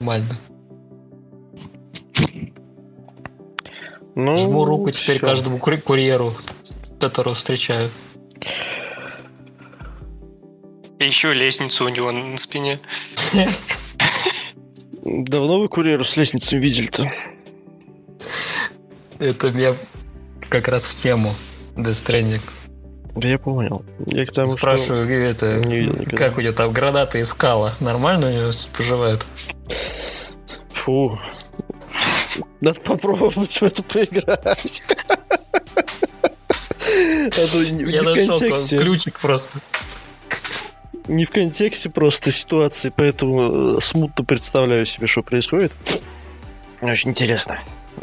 Нормально. Ну, Жму руку теперь всё. каждому курьеру, которого встречаю. И еще лестницу у него на спине. Давно вы курьеру с лестницей видели-то? Это мне как раз в тему Stranding. Да я понял. Я к тому, что- Спрашиваю, это, не видел никогда. как у нее там гранаты и скала? Нормально у нее поживает? Фу. Надо попробовать в это поиграть. А Я в нашел ключик просто. Не в контексте просто ситуации, поэтому э, смутно представляю себе, что происходит. Очень интересно.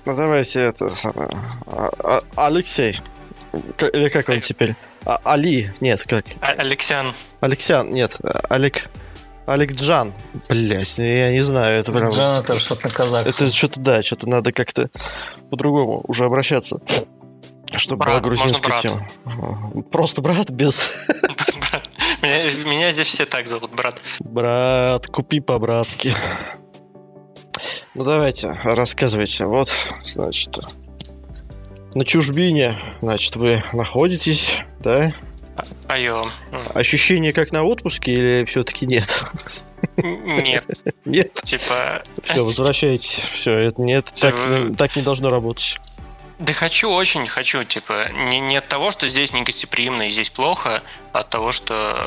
Ну давайте это самое. А- а- Алексей. К- Или как он теперь? А- Али. Нет, как? А- Алексян. Алексян. Нет. а, Олег. Олег Джан. Блять, я не знаю, это прям... Джан это что-то на казахском. Это что-то, да, что-то надо как-то по-другому уже обращаться. Чтобы Брат, была грузинская можно тема. Просто брат без... Меня, меня здесь все так зовут, брат. Брат, купи по-братски. Ну давайте, рассказывайте. Вот, значит, на чужбине, значит, вы находитесь, да? Айо. Ощущение как на отпуске или все-таки нет? Нет, Нет? типа... Все, возвращайтесь. Все, это нет, так, не- так не должно работать. Да хочу, очень хочу, типа, не, не от того, что здесь негостеприимно и здесь плохо, а от того, что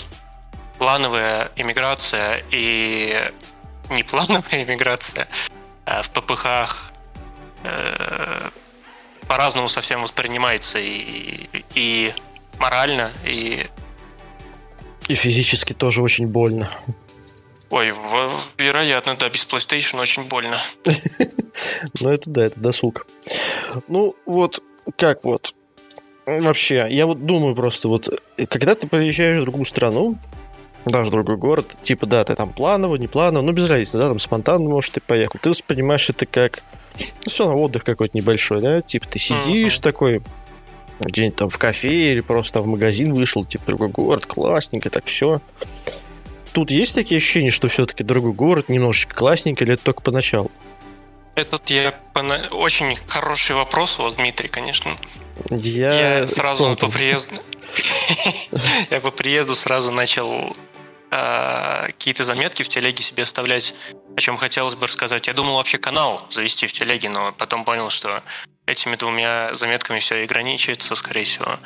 плановая иммиграция и неплановая иммиграция а в ППХ э, по-разному совсем воспринимается и, и морально, и... И физически тоже очень больно. Ой, вероятно, да, без PlayStation очень больно. Ну, это да, это досуг. Ну, вот, как вот. Вообще, я вот думаю просто, вот, э, когда ты приезжаешь в другую страну, даже в другой город, типа, да, ты там планово, не планово, ну, без разницы, да, там спонтанно, может, ты поехал, ты воспринимаешь это как, ну, все, на отдых какой-то небольшой, да, типа, ты сидишь такой, где-нибудь там в кафе или просто в магазин вышел, типа, другой город, классненько, так все. Тут есть такие ощущения, что все-таки другой город немножечко классненько, или это только поначалу? Этот я пона- очень хороший вопрос у вас, Дмитрий, конечно. Я, Я сразу по приезду... Я по приезду сразу начал а, какие-то заметки в телеге себе оставлять, о чем хотелось бы рассказать. Я думал вообще канал завести в телеге, но потом понял, что этими двумя заметками все и ограничивается, скорее всего.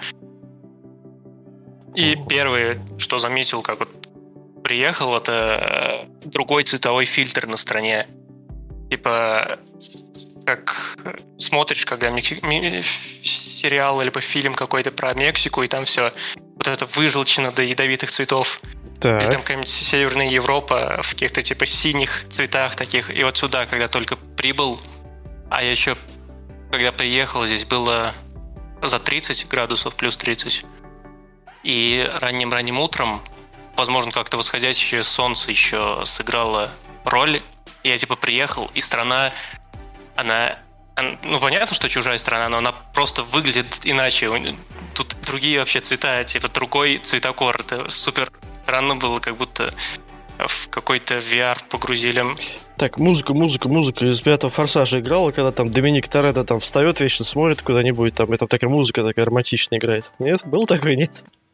И первое, что заметил, как вот приехал, это э, другой цветовой фильтр на стране. Типа, как смотришь, когда сериал либо фильм какой-то про Мексику, и там все вот это выжелчено до ядовитых цветов. Или там Так, какая-нибудь Северная Европа в каких-то типа синих цветах таких. И вот сюда, когда только прибыл, а я еще, когда приехал, здесь было за 30 градусов, плюс 30. И ранним-ранним утром, возможно, как-то восходящее солнце еще сыграло роль. Я типа приехал, и страна, она, ан- ну понятно, что чужая страна, но она просто выглядит иначе. Тут другие вообще цвета, типа другой цветокор. Это супер странно было, как будто в какой-то VR погрузили. так, музыка, музыка, музыка из пятого форсажа играла, когда там Доминик Торетто там встает, вечно смотрит куда-нибудь, там, и там такая музыка такая романтичная играет. Нет? Был такой, нет?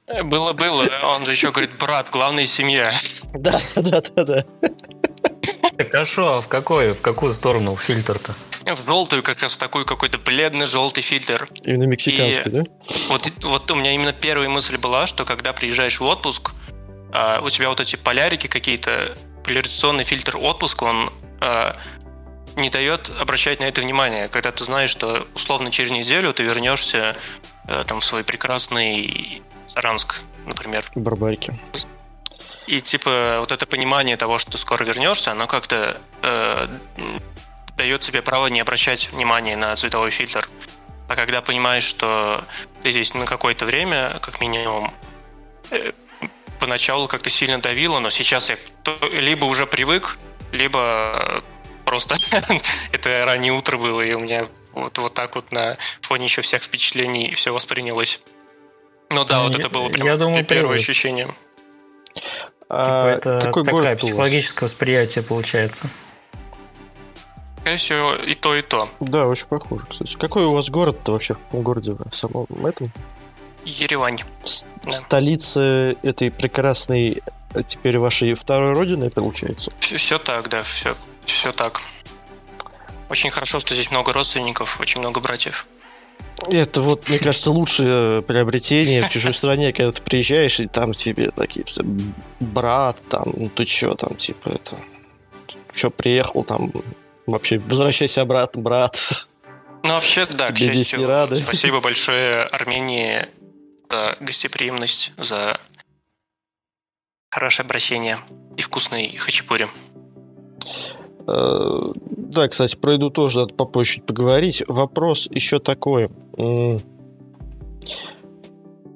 Э, Было, было. Он же еще говорит, брат, главная семья. Да, да, да, да. Так а шо, а в какой, в какую сторону фильтр-то? В желтую как раз такой какой-то бледный желтый фильтр. Именно мексиканский, И- да? Вот, вот у меня именно первая мысль была, что когда приезжаешь в отпуск, у тебя вот эти полярики какие-то, поляризационный фильтр отпуска, он а, не дает обращать на это внимание, когда ты знаешь, что условно через неделю ты вернешься э, там в свой прекрасный Саранск, например. Барбарики. И типа вот это понимание того, что ты скоро вернешься, оно как-то э, дает тебе право не обращать внимания на цветовой фильтр. А когда понимаешь, что ты здесь на какое-то время, как минимум, э, поначалу как-то сильно давило, но сейчас я либо уже привык, либо просто это раннее утро было, и у меня вот, вот так вот на фоне еще всех впечатлений все воспринялось. Ну да, вот Я- это было прям я думаю, первое привык. ощущение. А Типа это какой такая город у вас? психологическое восприятие получается. скорее всего, и то, и то. Да, очень похоже, кстати. Какой у вас город-то вообще? В каком городе? В самом этом? Еревань. С- Да. Столица этой прекрасной э, теперь вашей второй родины, получается? Все, так, да, все, все так. Очень хорошо, что здесь много родственников, очень много братьев. Это вот, мне кажется, лучшее приобретение в чужой стране, когда ты приезжаешь, и там тебе такие все, брат, там, ну ты чё, там, типа, это, чё, приехал, там, вообще, возвращайся обратно, брат. Ну, вообще, да, к Тебе здесь счастью, рады. спасибо большое Армении за гостеприимность, за хорошее обращение и вкусный хачапури. Э, Да, кстати, про еду тоже надо попозже поговорить. Вопрос еще такой.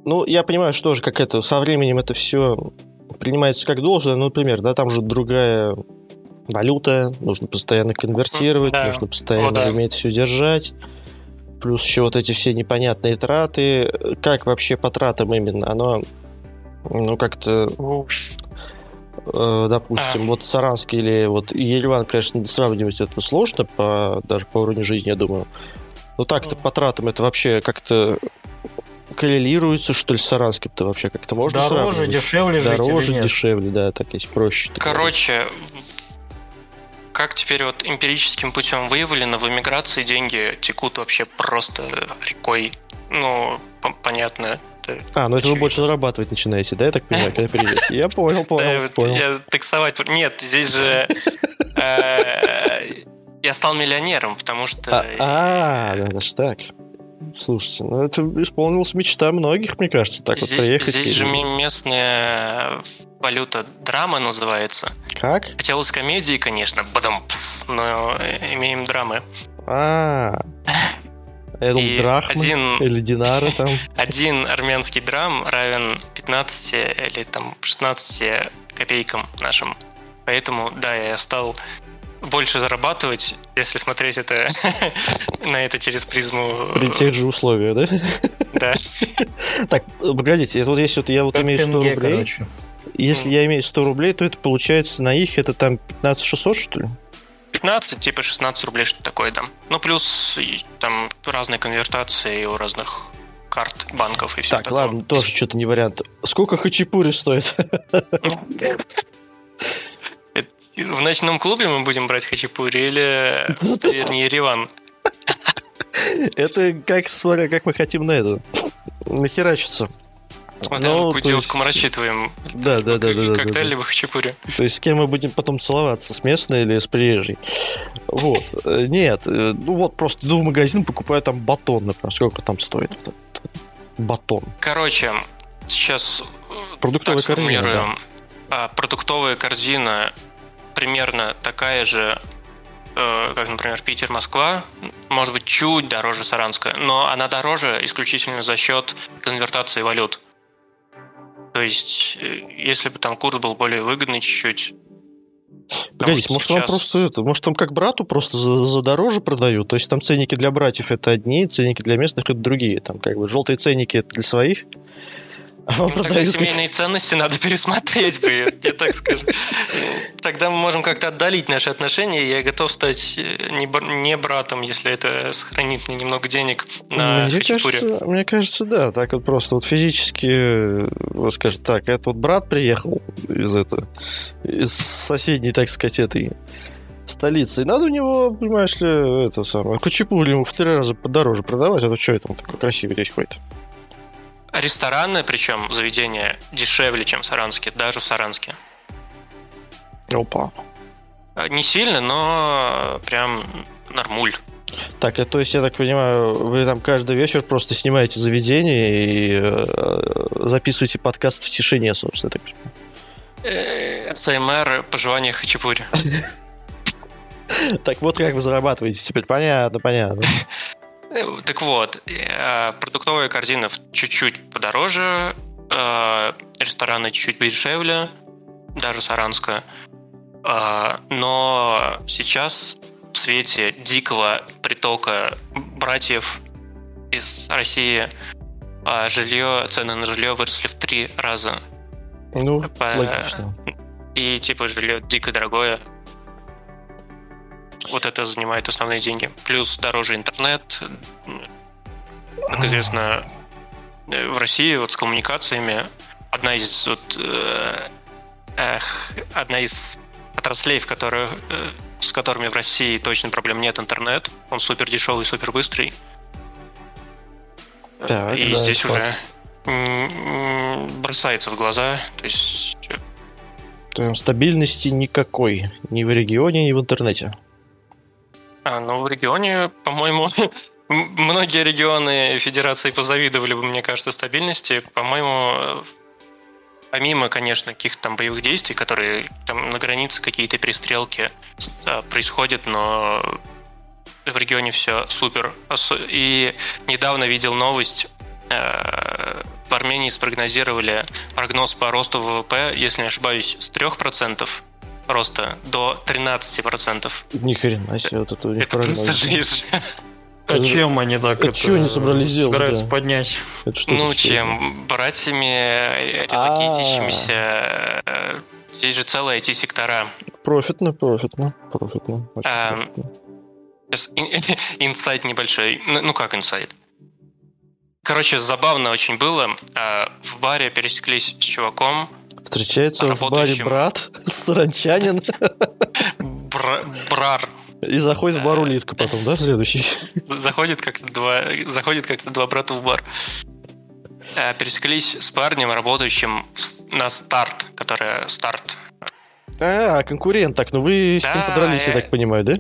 Ну, я понимаю, что тоже как это со временем это все принимается как должное. Ну, например, да, там же другая валюта, нужно постоянно конвертировать, Да. нужно постоянно О, да. уметь все держать. Плюс еще вот эти все непонятные траты. Как вообще по тратам именно? Оно, ну, как-то э, допустим, А. вот Саранск или вот Ереван, конечно, сравнивать это сложно, по, даже по уровню жизни, я думаю. Но так-то по тратам это вообще как-то коррелируется, что ли, с Саранским-то вообще как-то можно Дороже, сравнивать? дешевле жить Дороже, или нет? дешевле, да, так есть проще. Короче, как теперь вот эмпирическим путем выявлено, в эмиграции деньги текут вообще просто рекой. Ну, понятно. это А, ну это вы больше зарабатывать начинаете, да, я так понимаю, когда приедете? Я понял, понял, понял. я таксовать... Нет, здесь же... э, Я стал миллионером, потому что... А, а, да, даже так. Слушайте, ну это исполнилась мечта многих, мне кажется, так вот Здесь, приехать. здесь же ме- местная валюта драма называется. Как? Хотелось комедии, конечно, потом но имеем драмы. А, я думал, И драхмы один- или динары там. Один армянский драм равен 15 или там 16 копейкам нашим. Поэтому, да, я стал больше зарабатывать, если смотреть это на это через призму. При тех же условиях, да? Да. Так, э, погодите, это вот если вот я вот Как имею 100 тенге, рублей, если я имею 100 рублей, то это получается на их это там 15 600, что ли? 15, типа 16 рублей, что такое там. Ну, плюс там разные конвертации у разных карт банков и все Так, ладно, тоже что-то не вариант. Сколько хачапури стоит? В ночном клубе мы будем брать хачапури или в таверне Ереван? это как, смотря, как мы хотим на это. Нахерачиться. Смотря Ну, на мы есть- рассчитываем. Да, да, да, да, Коктейль да. либо хачапури. То есть с кем мы будем потом целоваться, с местной или с приезжей? Вот. Э, Нет, э, ну вот просто иду в магазин, покупаю там батон, например. Сколько там стоит? этот Батон. Короче, сейчас э, Продуктовая так корзина. А, Продуктовая корзина примерно такая же, э, как, например, Питер-Москва, может быть, чуть дороже Саранска, но она дороже исключительно за счет конвертации валют. То есть, э, если бы там курс был более выгодный чуть-чуть, Погодите, может вам сейчас- просто это, может вам как брату просто за, за дороже продают? То есть там ценники для братьев это одни, ценники для местных это другие. Там как бы желтые ценники это для своих, вам Ну, тогда семейные ценности надо пересмотреть бы, я так скажу. Тогда мы можем как-то отдалить наши отношения, я готов стать э, не, бр- не братом, если это сохранит мне немного денег на хачапури. кажется, мне кажется, да, так вот просто вот физически, э, вот скажет, так, это вот брат приехал из этого, из соседней, так сказать, этой столицы. И надо у него, понимаешь ли, это самое, хачапури ему в три раза подороже продавать, а то что это он такой красивый здесь ходит? Рестораны, причем заведения дешевле, чем в Саранске, даже в Саранске. Опа. А, Не сильно, но прям нормуль. Так, то есть, я так понимаю, вы там каждый вечер просто снимаете заведение и э, записываете подкаст в тишине, собственно, так понимаю. Э, СМР пожелания хачапури. Так вот как вы зарабатываете теперь, понятно, понятно. Так вот, э, продуктовая корзина в- чуть-чуть подороже, э, рестораны чуть-чуть подешевле, даже Саранска. Э, Но сейчас в свете дикого притока братьев из России жилье, цены на жилье выросли в три раза. Ну, По- логично. И типа жилье дико дорогое. Вот это занимает основные деньги. Плюс дороже интернет. Как известно, э, в России вот с коммуникациями одна из вот, э, эх, одна из отраслей, в которых, э, с которыми в России точно проблем нет, интернет. Он супер дешевый, супер быстрый. Так, И да, здесь уже бросается в глаза. То есть Там стабильности никакой. Ни в регионе, ни в интернете. А, ну, в регионе, по-моему, многие регионы Федерации позавидовали бы, мне кажется, стабильности. По-моему, э, помимо, конечно, каких-то там боевых действий, которые там на границе какие-то перестрелки э, происходят, но в регионе все супер. И недавно видел новость, э, в Армении спрогнозировали прогноз по росту ВВП, если не ошибаюсь, с 3% роста до 13%. Ни хрена себе, вот это у них Это просто жизнь. А чем они так а это чё они собрались делать, собираются да? поднять? Это что Ну, чем? Братьями, релокейтящимися. э, Здесь же целые IT-сектора. Профитно, профитно, профитно. А. Сейчас инсайт небольшой. Ну, ну, как инсайт? Короче, забавно очень было. А, В баре пересеклись с чуваком. Встречается в баре брат, саранчанин, Бра- Брар. и заходит в бар улитка потом, да, следующий? Заходит как-то два, заходит как-то два брата в бар. Э, Пересеклись с парнем, работающим на старт, которая старт. А, конкурент, так, ну вы с ним подрались, я я- так понимаю, да?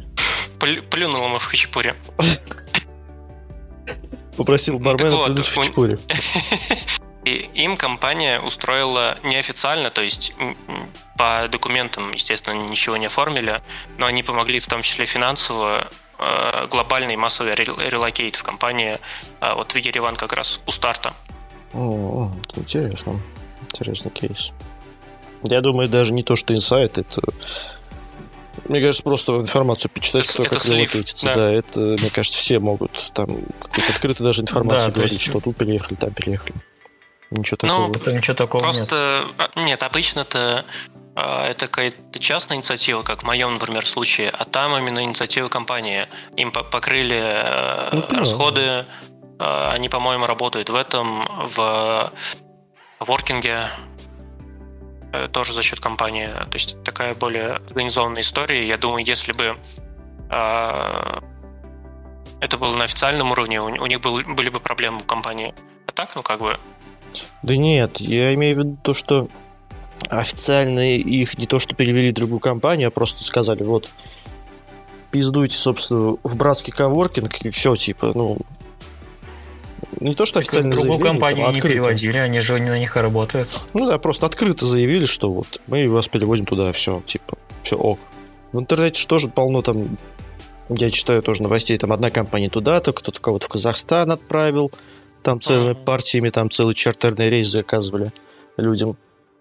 Плю- Плюнул ему в хачапуре. Попросил бармена следующий в хачапури. И им компания устроила неофициально, то есть по документам, естественно, ничего не оформили, но они помогли в том числе финансово э, глобальный массовый rel- relocate в компании э, вот в Ереван как раз у старта. О, это интересно. Интересный кейс. Я думаю, даже не то, что инсайт, это... Мне кажется, просто информацию почитать, Это- кто это как слив, relocate ится. да. Да. это, мне кажется, все могут там открытую даже информацию Да, говорить, есть- что тут переехали, там переехали. Ничего Ну, такого. Это ничего такого нет. Просто а, нет, обычно это а, это какая-то частная инициатива, как в моем, например, случае, а там именно инициатива компании. Им по- покрыли э, Ну, да. расходы, э, они, по-моему, работают в этом, в воркинге, э, тоже за счет компании. То есть такая более организованная история. Я думаю, если бы э, это было на официальном уровне, у, них был- были бы проблемы у компании. А так, ну как бы, Да нет, я имею в виду то, что официально их не то, что перевели в другую компанию, а просто сказали, вот, пиздуйте, собственно, в братский коворкинг, и все, типа, ну... Не то, что Так официально другую заявили, компанию там, не переводили, они же на них и работают. Ну да, просто открыто заявили, что вот мы вас переводим туда, все, типа, все ок. В интернете же тоже полно там, я читаю тоже новостей, там одна компания туда-то, кто-то кого-то в Казахстан отправил, там целыми Мгм. партиями, там целый чартерный рейс заказывали людям.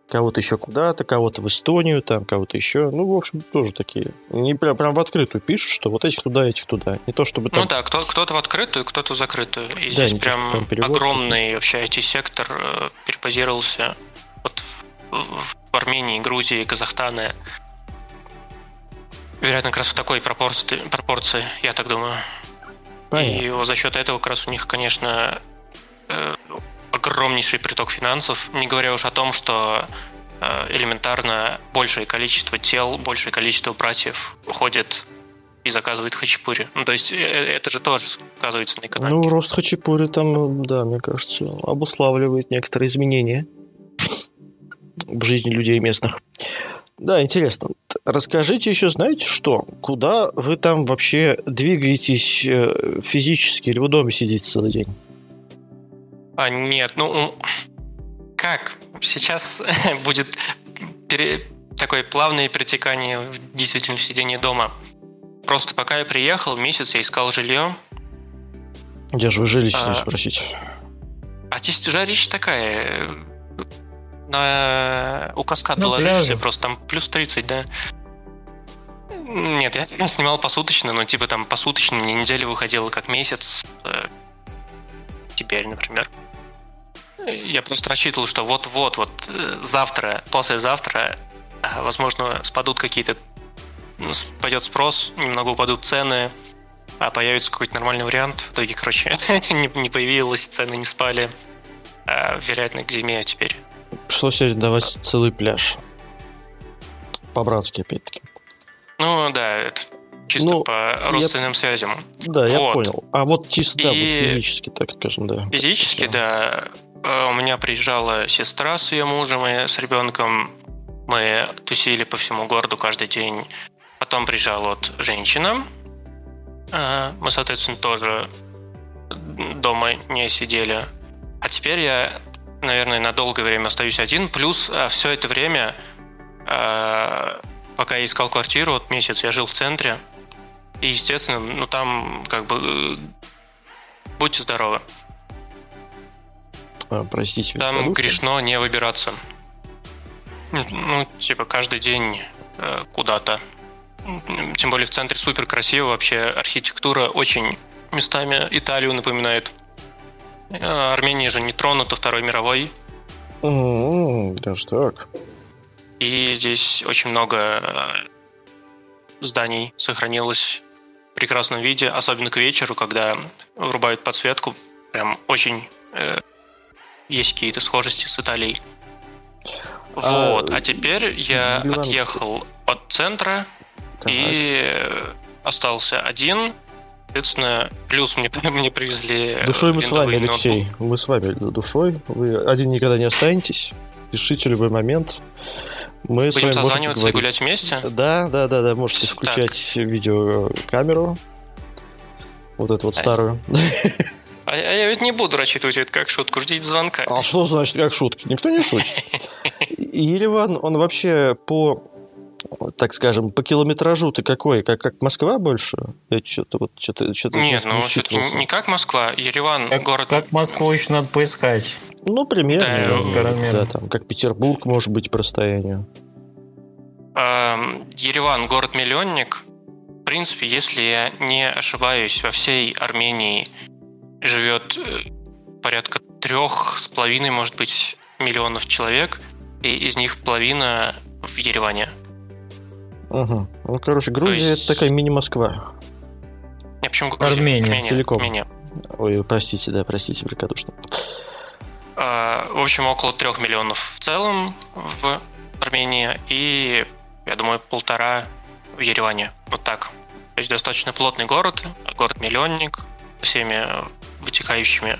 Кого-то еще куда-то, кого-то в Эстонию, там кого-то еще. Ну, в общем, тоже такие. Не прям, прям в открытую пишут, что вот этих туда, этих туда. Не то чтобы там... Ну да, кто, кто-то в открытую, кто-то в закрытую. И Да, здесь прям перевод огромный вообще IT-сектор э, перепозировался вот в, в- Армении, Грузии, Казахстане. Вероятно, как раз в такой пропорции, пропорции я так думаю. понятно. И вот за счет этого как раз у них, конечно, огромнейший приток финансов, не говоря уж о том, что э, элементарно большее количество тел, большее количество братьев уходит и заказывает хачапури. Ну, то есть э, э, это же тоже сказывается на экономике. Ну, рост хачапури там, да, мне кажется, обуславливает некоторые изменения в жизни людей местных. Да, интересно. Расскажите еще, знаете что? Куда вы там вообще двигаетесь э, физически или вы дома сидите целый день? А, нет, ну как? Сейчас будет пере- такое плавное перетекание в действительно в сидении дома. Просто пока я приехал, месяц я искал жилье, Где же вы жили, А, спросить? А здесь жарища такая. э, На... У каскада На ложишься, пляже. просто там плюс 30, да. Нет, я снимал посуточно, но типа там посуточно мне неделя выходила как месяц. Теперь, например. Я просто рассчитывал, что вот-вот, вот э, завтра, послезавтра, э, возможно, спадут какие-то пойдет спрос, немного упадут цены, а появится какой-то нормальный вариант. В итоге, короче, не, не появилось, цены не спали. А, вероятно, к зиме теперь. Пришлось давать целый пляж. По-братски, опять-таки. Ну, да, это чисто ну, по родственным я... связям. Да, я понял. А вот чисто, да, И... вот физически, так скажем, да. Физически, да. А, у меня приезжала сестра с ее мужем и с ребенком. Мы тусили по всему городу каждый день. Потом приезжала вот женщина. А, мы, соответственно, тоже дома не сидели. А теперь я, наверное, на долгое время остаюсь один. Плюс а, все это время, пока я искал квартиру, вот месяц я жил в центре. И, естественно, ну там как бы э, будьте здоровы. А, простите. Там продукты? грешно не выбираться. Ну, типа, каждый день э, куда-то. Тем более в центре супер красиво. Вообще архитектура очень местами Италию напоминает. Э, Армения же не тронута Второй мировой. Mm-hmm, даже так. И здесь очень много зданий сохранилось прекрасном виде, особенно к вечеру, когда врубают подсветку. Прям очень э, есть какие-то схожести с Италией. А, вот, а теперь я отъехал от центра так. и остался один. Соответственно, плюс мне, мне привезли Душой мы с вами, Алексей. Ноутбук. Мы с вами душой. Вы один никогда не останетесь. Пишите любой момент. Мы Будем созваниваться и гулять вместе? Да, да, да, да. Можете включать так. видеокамеру. Вот эту вот а... старую. А, я ведь не буду рассчитывать это как шутку, ждите звонка. А что значит как шутки? Никто не шутит. Ереван, он вообще по так скажем, по километражу ты какой? Как, как Москва больше? Я что-то вот что-то что-то. Нет, ну все-таки не как Москва, Ереван как, город. Как Москву еще надо поискать. Ну, примерно. Да, да, да, там, как Петербург, может быть, по расстоянию. Ереван город-миллионник. В принципе, если я не ошибаюсь, во всей Армении живет э, порядка трех с половиной, может быть, миллионов человек, и из них половина в Ереване. Ага. Ну, короче, Грузия есть... это такая мини-Москва. Не, почему Грузия? Армения, Армения целиком. Армения. Ой, простите, да, простите, великодушно. А, в общем, около трех миллионов в целом в Армении и, я думаю, полтора в Ереване. Вот так. То есть достаточно плотный город, город-миллионник, всеми вытекающими.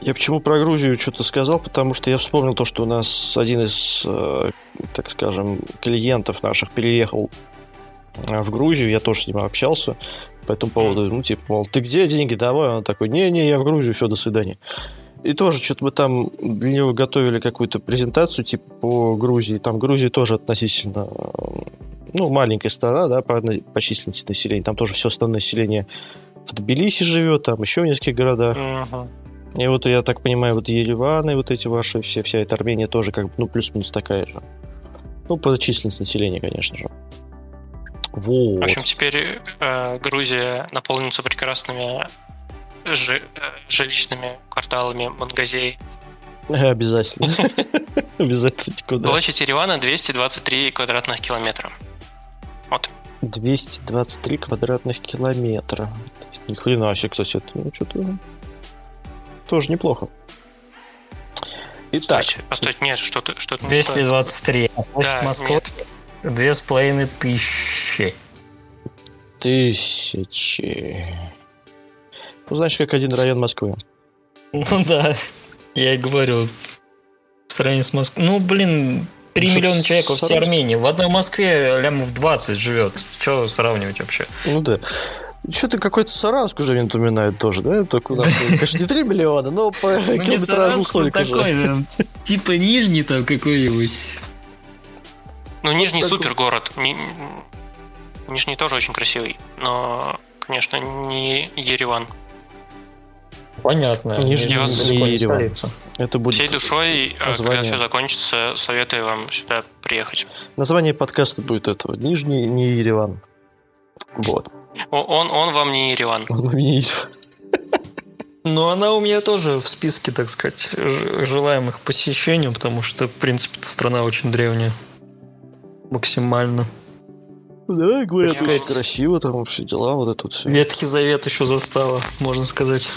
Я почему про Грузию что-то сказал, потому что я вспомнил то, что у нас один из, э, так скажем, клиентов наших переехал э, в Грузию, я тоже с ним общался по этому поводу, ну, типа, мол, ты где? Деньги, давай, он такой, не-не, я в Грузию, все, до свидания. И тоже что-то мы там для него готовили какую-то презентацию, типа, по Грузии, там Грузия тоже относительно, ну, маленькая страна, да, по, по численности населения, там тоже все основное население в Тбилиси живет, там еще в нескольких городах. Uh-huh. И вот я так понимаю, вот Ереван и вот эти ваши, все, вся эта Армения тоже как бы, ну, плюс-минус такая же. Ну, по численности населения, конечно же. Вот. В общем, теперь э, Грузия наполнится прекрасными жи- э, жилищными кварталами Мангазей. Обязательно. Обязательно куда. Площадь Еревана 223 квадратных километра. Вот. 223 квадратных километра. Ни хрена себе, кстати, это ну, что-то тоже неплохо. Итак. Стойте, постойте, нет, что-то что 223. А площадь да, Москвы две с половиной тысячи. Тысячи. Ну, знаешь, как один район Москвы. Ну да, я и говорю. В сравнении с Москвой. Ну, блин, 3 ну, миллиона человек во всей Армении. В одной Москве лямов 20 живет. Что сравнивать вообще? Ну да. Что-то какой-то Саранск уже мне напоминает тоже, да? Только у нас, конечно, не 3 миллиона, но по ну, километражу столько такой, типа нижний там какой-нибудь. Ну, Нижний супер город. Нижний тоже очень красивый, но, конечно, не Ереван. Понятно. Нижний, не Ереван. Это будет Всей душой, название. Э, когда все закончится, советую вам сюда приехать. Название подкаста будет этого. Нижний не Ереван. Вот. Он, он вам не Ереван. Он вам не Ереван. Ну, она у меня тоже в списке, так сказать, желаемых посещений, потому что, в принципе, страна очень древняя. Максимально. Да, говорят, Так очень сказать, красиво, там все дела, вот это вот все. Ветхий завет еще застава, можно сказать.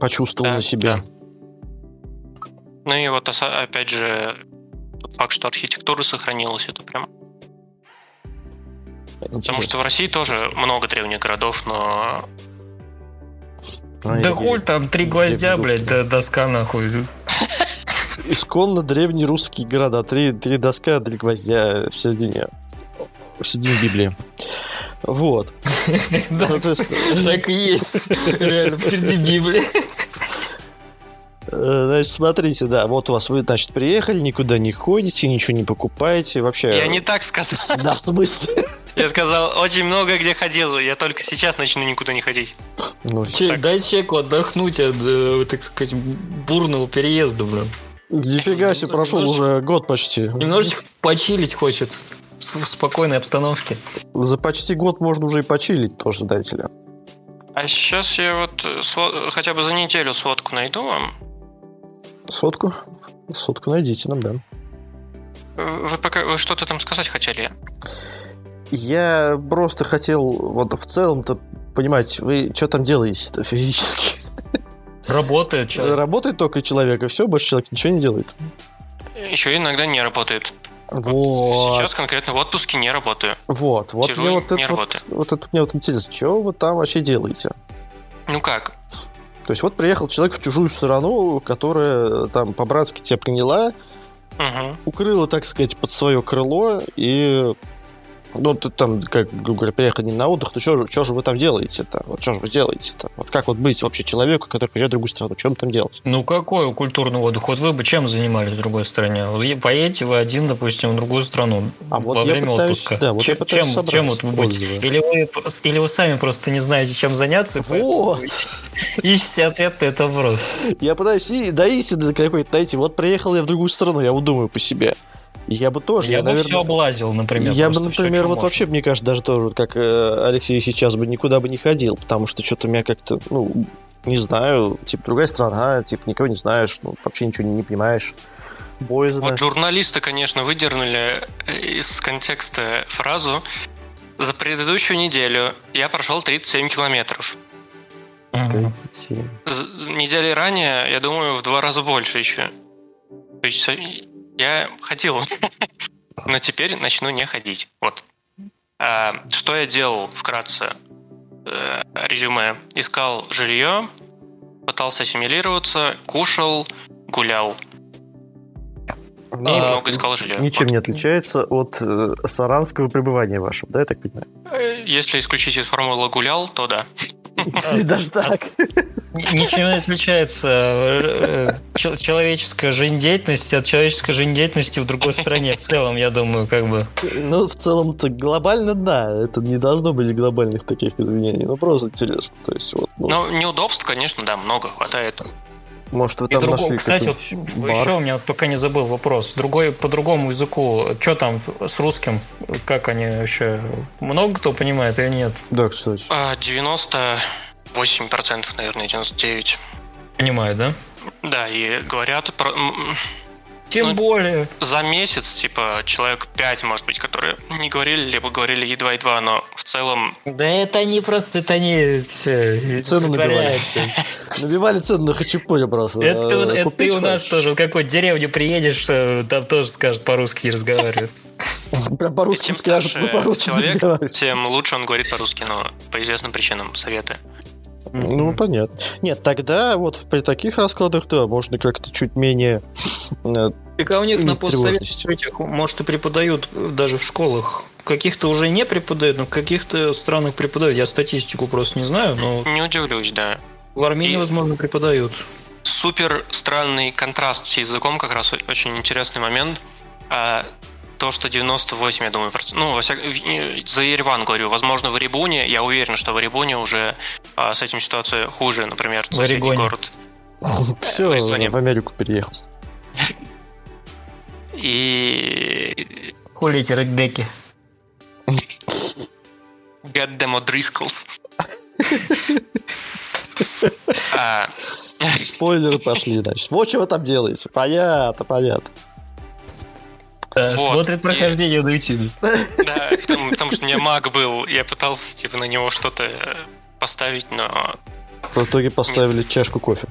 Почувствовал Да, на себе. Ну и вот опять же тот факт, что архитектура сохранилась, это прям... Потому что в России тоже много древних городов, но А, да хуй там три гвоздя, блядь, да, доска нахуй. Исконно древние русские города. Три, три доска, три гвоздя в середине. В середине Библии. Вот. Соответственно, так и есть. Реально, посреди Библии. Э, Значит, смотрите, да, вот у вас вы, значит, приехали, никуда не ходите, ничего не покупаете, вообще... я не так сказал. Да, в смысле? Я сказал, очень много где ходил, я только сейчас начну никуда не ходить. Ну, Че, Дай человеку отдохнуть от, э, так сказать, бурного переезда, блин. нифига себе, прошел Немножечко- уже год почти. Немножечко почилить хочет. В спокойной обстановке. За почти год можно уже и почилить тоже, знаете ли. А сейчас я вот э, сво- хотя бы за неделю сводку найду вам. Сотку? Сотку найдите нам, да. Вы, пока, вы что-то там сказать хотели? Я просто хотел, вот в целом-то, понимать, вы что там делаете-то физически? Работает человек. Работает только человек, и все, больше человек ничего не делает. Еще иногда не работает. Вот Вот, Сейчас конкретно в отпуске не работаю. вот, вот сижу мне вот это, не вот, работаю. вот это мне вот интересно, что вы там вообще делаете? Ну как? То есть вот приехал человек в чужую страну, которая там по-братски тебя приняла, Мгм. укрыла, так сказать, под свое крыло, и ну, ты там, как, говоря, приехали на отдых, то что же, чё же вы там делаете-то? Вот что же вы делаете-то? Вот как вот быть вообще человеку, который приезжает в другую страну? Что там делать? Ну какой культурный отдых? Вот вы бы чем занимались в другой стране? Вот Поедете вы один, допустим, в другую страну А вот во я время пытаюсь- отпуска. да, вот чем, чем, собрать чем вот вы будете? Или вы, или вы сами просто не знаете, чем заняться, Вот. ищете ответ на этот вопрос. Я пытаюсь и до истины какой-то найти. Вот приехал я в другую страну, я вот думаю по себе. Я бы тоже, Я я, бы наверное... все облазил, например. я бы, например, вот можно. вообще, мне кажется, даже тоже, вот как э, Алексей сейчас бы никуда бы не ходил, потому что что-то у меня как-то, ну, не знаю, типа, другая страна, типа, никого не знаешь, ну, вообще ничего не, не понимаешь. Боязно. Вот журналисты, конечно, выдернули э, из контекста фразу «За предыдущую неделю я прошел 37 километров». Мгм. Семь. З- недели ранее, я думаю, в два раза больше еще. То есть э, я ходил, но теперь начну не ходить. Вот. А, что я делал вкратце? Э, Резюме. Искал жилье, пытался ассимилироваться, кушал, гулял. И Ну, А, много искал жилье. Ничем не отличается от э, саранского пребывания вашего, да, я так понимаю? Э, Если исключить из формулы гулял, то да. Даже так. Ничем не отличается э, чел- человеческая жизнедеятельность от человеческой жизнедеятельности в другой стране. В целом, я думаю, как бы. Ну, в целом-то глобально, да, это не должно быть глобальных таких изменений, ну, просто интересно, то есть, вот, ну, Но неудобств, конечно, да, много хватает. Может, вы И там другого- нашли кстати, вот бар. еще у меня пока не забыл вопрос. Другой по другому языку. Что там с русским? Как они вообще? Много кто понимает или нет? Да, кстати. А, 98%, наверное, 99%. Понимают, да? Да, и говорят про... Тем Ну, более. За месяц, типа, человек 5, может быть, которые не говорили, либо говорили едва-едва, но в целом... Да это не просто, это не Цену набивали. Набивали цену на хачапури просто. Это, Э, это ты у нас тоже в какой деревню приедешь, э, там тоже скажут по-русски и разговаривают. Прям по-русски скажут, по-русски человек, тем лучше он говорит по-русски, но по известным причинам советы. Ну, понятно. Нет, тогда вот при таких раскладах, да, можно как-то чуть менее... э, Так а у них на постсоветских может, и преподают даже в школах. В каких-то уже не преподают, но в каких-то странах преподают. Я статистику просто не знаю, но Не удивлюсь, да. в Армении, И- возможно, преподают. Супер странный контраст с языком, как раз очень интересный момент. То, что 98, я думаю, проц- ну, во всяк- э, за Ереван говорю, возможно, в Орегоне, я уверен, что в Орегоне уже а, с этим ситуация хуже, например, В соседний Орегоне. город. Все, в Аризоне. в Америку переехал. И Хули эти реднеки. Get them O'Driscolls. А, Спойлеры пошли, значит. Вот что вы там делаете. Понятно, понятно. Да, Вот. Смотрит И- прохождение на YouTube. Да, потому, потому что у меня Mac был, я пытался типа на него что-то э, поставить, но... В итоге поставили чашку кофе.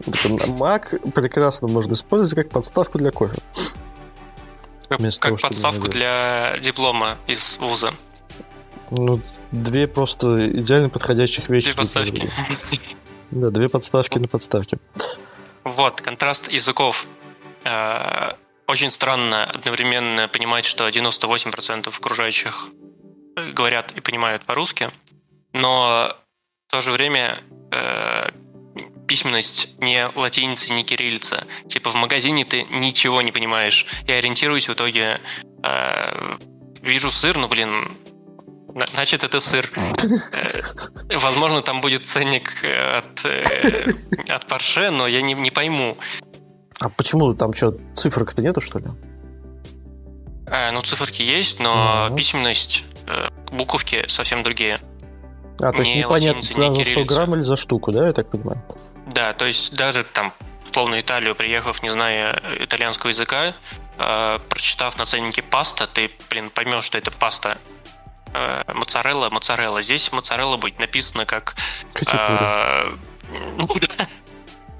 Mac прекрасно можно использовать как подставку для кофе. Как, Вместо как того, подставку для диплома из вуза. Ну, две просто идеально подходящих вещи. Две подставки. Да, две подставки на подставке. Вот, контраст языков. Э, Очень странно одновременно понимать, что 98% окружающих говорят и понимают по-русски, но в то же время э, письменность не латиница, не кириллица. Типа в магазине ты ничего не понимаешь. Я ориентируюсь в итоге... э, вижу сыр, ну, блин, на- значит, это сыр. Э, Возможно, там будет ценник э, от, э, от Porsche, но я не, не пойму. А почему там что, цифрок-то нету, что ли? Э, Ну, циферки есть, но Мгм. письменность, э, буковки совсем другие. А, то есть Не непонятно, латиница, не за 100 кириллица. грамм или за штуку, да, я так понимаю? Да, то есть даже там, условно, Италию приехав, не зная итальянского языка, э, прочитав на ценнике паста, ты, блин, поймешь, что это паста. Э, моцарелла, моцарелла. Здесь моцарелла будет написано как... Э,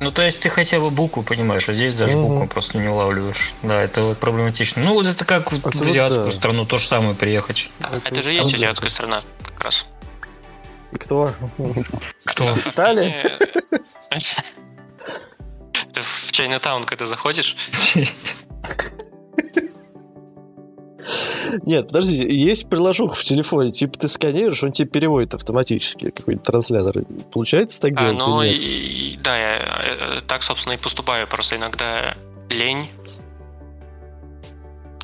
ну, то есть ты хотя бы букву понимаешь, а здесь даже Мгм. букву просто не улавливаешь. Да, это вот проблематично. Ну, вот это как вот Это в вот азиатскую да. страну то же самое приехать. Это же есть Там, азиатская страна, как раз. Кто? Кто? Италия? Это в Чайнатаун, когда заходишь, Нет, подождите, есть приложуха в телефоне, типа ты сканируешь, он тебе переводит автоматически какой-нибудь транслятор. Получается так А, делать? ну, или и, нет? и- да, я э, так, собственно, и поступаю. Просто иногда лень.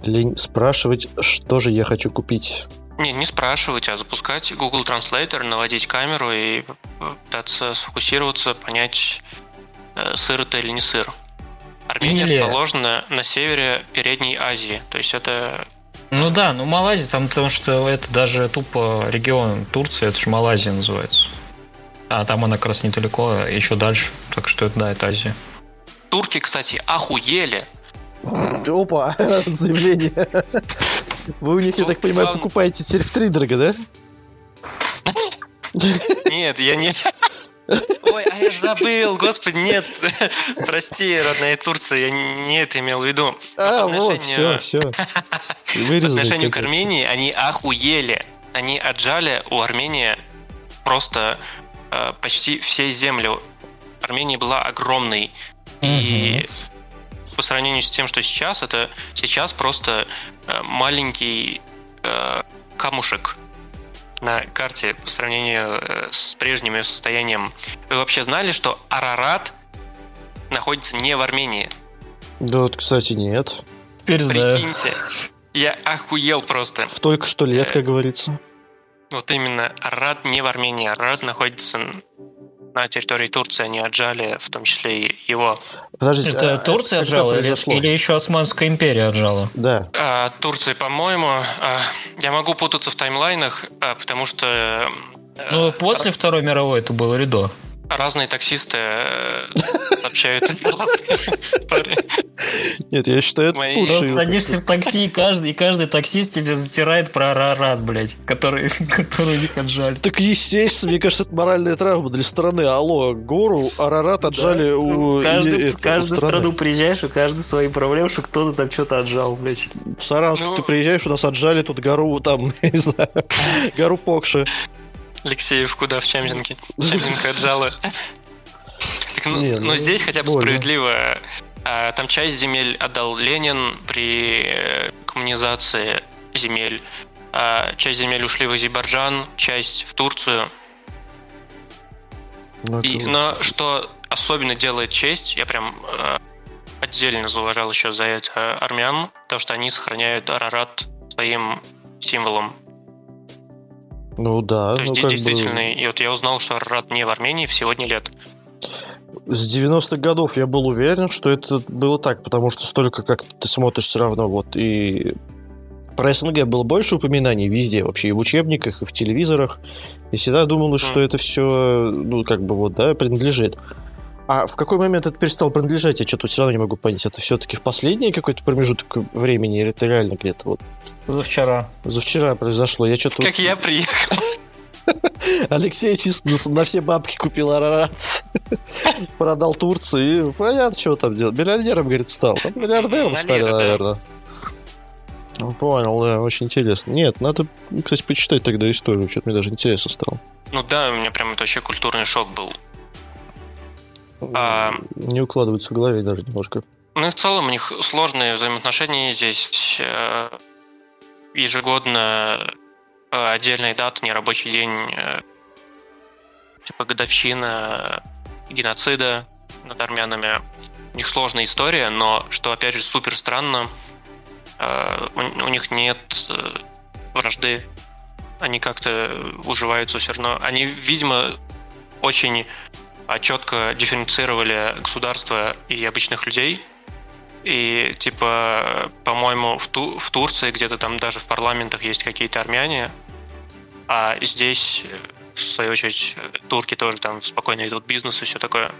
Лень спрашивать, что же я хочу купить. Не, не спрашивать, а запускать Google Translator, наводить камеру и пытаться сфокусироваться, понять, э, сыр это или не сыр. Армения Или- расположена на севере Передней Азии. То есть это... Ну да, ну Малайзия, там потому что это даже тупо регион Турции, это же Малайзия называется. А там она как раз недалеко, еще дальше. Так что это, да, это Азия. Турки, кстати, охуели. Опа, заявление. Вы у них, я так понимаю, покупаете теперь втридорого, да? Нет, я не... Ой, а я забыл, господи, нет. Прости, родная Турция, я не это имел в виду. А, по вот, отношению- все, все. По отношению к Армении они охуели. Они отжали у Армении просто почти все земли. Армения была огромной. И по сравнению с тем, что сейчас, это сейчас просто э, маленький э, камушек на карте по сравнению э, с прежним ее состоянием. Вы вообще знали, что Арарат находится не в Армении? Да вот, кстати, нет. Теперь знаю. Прикиньте. Я охуел просто. В только что лет, как говорится. Вот именно, Арарат не в Армении. Арарат находится на территории Турции. Они отжали в том числе и его. Подождите. Это а Турция это отжала или, или еще Османская империя отжала? Да. А, Турции, по-моему, а, я могу путаться в таймлайнах, а, потому что э, Ну, после Второй мировой это было или до? Разные таксисты э, истории. Нет, я считаю, это Мои- лучший Просто садишься в такси, и каждый, и каждый таксист тебе затирает про Арарат, блядь, который, который у них отжали. Так естественно, мне кажется, это моральная травма для страны. Алло, гору Арарат отжали у... каждую у страны. страну приезжаешь, у каждой свои проблемы, что кто-то там что-то отжал, блядь. В Саранск Ну- ты приезжаешь, у нас отжали тут гору, там, не знаю, гору Покши. Алексеев куда в Чамзинке? Чамзинка отжала. Так, ну, Не, ну, ну, здесь хотя бы больно. справедливо. А, Там часть земель отдал Ленин при э, коммунизации земель. А часть земель ушли в Азербайджан, часть в Турцию. Ну, И, но что особенно делает честь, я прям э, отдельно зауважал еще за это армян, то, что они сохраняют Арарат своим символом. Ну да, То есть ну де- как бы действительно, и вот я узнал, что Арарат не в Армении сегодня лет. с 90-х годов я был уверен, что это было так, потому что столько как ты смотришь все равно вот и про СНГ было больше упоминаний везде вообще, и в учебниках, и в телевизорах. И всегда думалось, что Мгм. это все, ну, как бы вот, да, принадлежит. А в какой момент это перестало принадлежать? Я что-то все равно не могу понять. Это все-таки в последний какой-то промежуток времени или это реально где-то вот За вчера. за вчера произошло? Я что-то... Как я приехал. Алексей чисто на, все бабки купил Арарат. Продал Турции. И понятно, что там делать. Миллионером, говорит, стал. Там миллиардером стали, наверное. Ну, Понял, да, очень интересно. Нет, надо, кстати, почитать тогда историю. Что-то мне даже интересно стало. Ну да, у меня прям это вообще культурный шок был. А- Не укладывается в голове даже немножко. Ну и в целом у них сложные взаимоотношения здесь. э, Ежегодно э, отдельная дата, нерабочий день, э, типа годовщина геноцида над армянами. У них сложная история, но, что опять же супер странно, э, у у них нет э, вражды. Они как-то уживаются все равно. Они, видимо, очень а, четко дифференцировали государство и обычных людей. И, типа, по-моему, в, Ту- в Турции где-то там даже в парламентах есть какие-то армяне, а здесь, в свою очередь, турки тоже там спокойно ведут бизнес и все такое.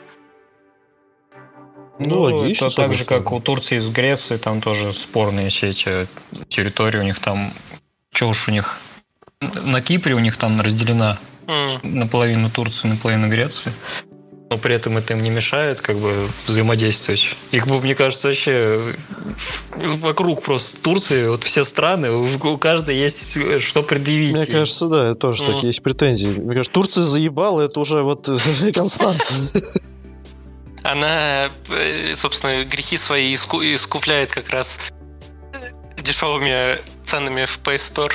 Ну, логично, это так же, как у Турции с Грецией, там тоже спорные все эти территории, у них там... Что уж у них... На Кипре у них там разделена М, наполовину Турции, наполовину Греции. Но при этом это им не мешает как бы взаимодействовать. И как бы, мне кажется, вообще вокруг просто Турции, вот все страны, у каждой есть э, что предъявить. Мне кажется, да, тоже Мгм. такие есть претензии. Мне кажется, Турция заебала, это уже вот константа. Она, э, собственно, грехи свои иску- искупляет как раз дешевыми ценами в Play Store.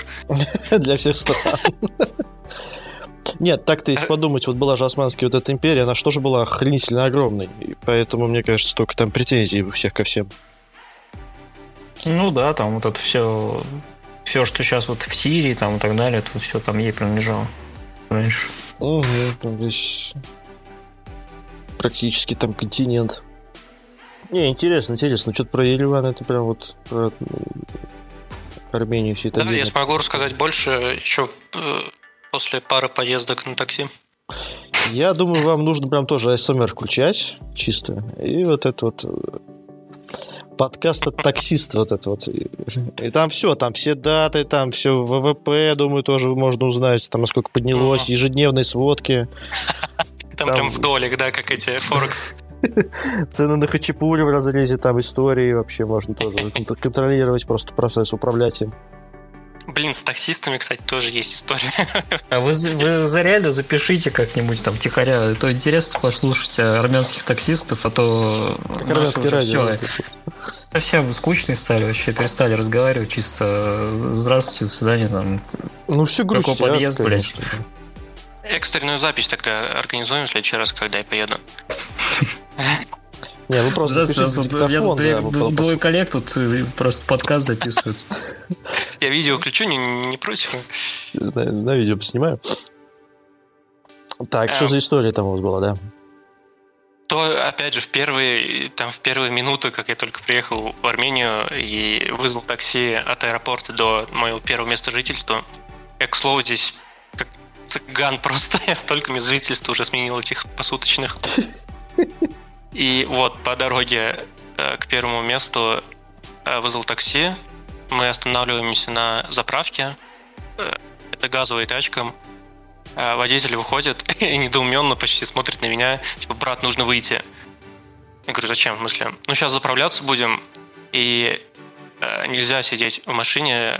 для всех стран. Нет, так-то если подумать, вот была же Османская вот эта империя, она что же была охренительно огромной. И поэтому, мне кажется, только там претензий у всех ко всем. Ну да, там вот это все, все, что сейчас вот в Сирии там и так далее, это вот все там ей принадлежало. Раньше. Угу, там весь практически там континент. Не, интересно, интересно. Что-то про Ереван, это прям вот про Армению все это Да, я смогу рассказать больше еще э, после пары поездок на такси. Я думаю, вам нужно прям тоже АСМР включать, чисто. И вот это вот э, подкаст от таксиста вот это вот. И, там все, там все даты, там все ВВП, я думаю, тоже можно узнать, там насколько поднялось, Ага. ежедневные сводки, Там, Там- прям вдолек, да, как эти Форекс. цены на хачапури в разрезе, там истории вообще можно тоже кон- контролировать просто процесс, управлять им. Блин, с таксистами, кстати, тоже есть история. А вы, вы за реально запишите как-нибудь там тихоря. Это интересно послушать армянских таксистов, а то наши армянское уже радио. все, все скучные стали, вообще перестали разговаривать чисто здравствуйте, до свидания, там. Ну, все Какой грустят, подъезд, блядь? конечно. Экстренную запись тогда организуем в следующий раз, когда я поеду. Не, вы просто я тут двое коллег тут просто подкаст записывают. Я видео включу, не, против. на, видео поснимаю. Так, что Эм. за история там у вас была, да? То, опять же, в первые, там, в первые минуты, как я только приехал в Армению и вызвал такси от аэропорта до моего первого места жительства, я, к слову, здесь как цыган просто, я столько мест жительства уже сменил этих посуточных. И вот по дороге э, к первому месту э, вызвал такси, мы останавливаемся на заправке, Э, это газовая тачка, водитель выходит и недоуменно почти смотрит на меня, типа, брат, нужно выйти. Я говорю, зачем? В смысле? Ну, сейчас заправляться будем, и нельзя сидеть в машине,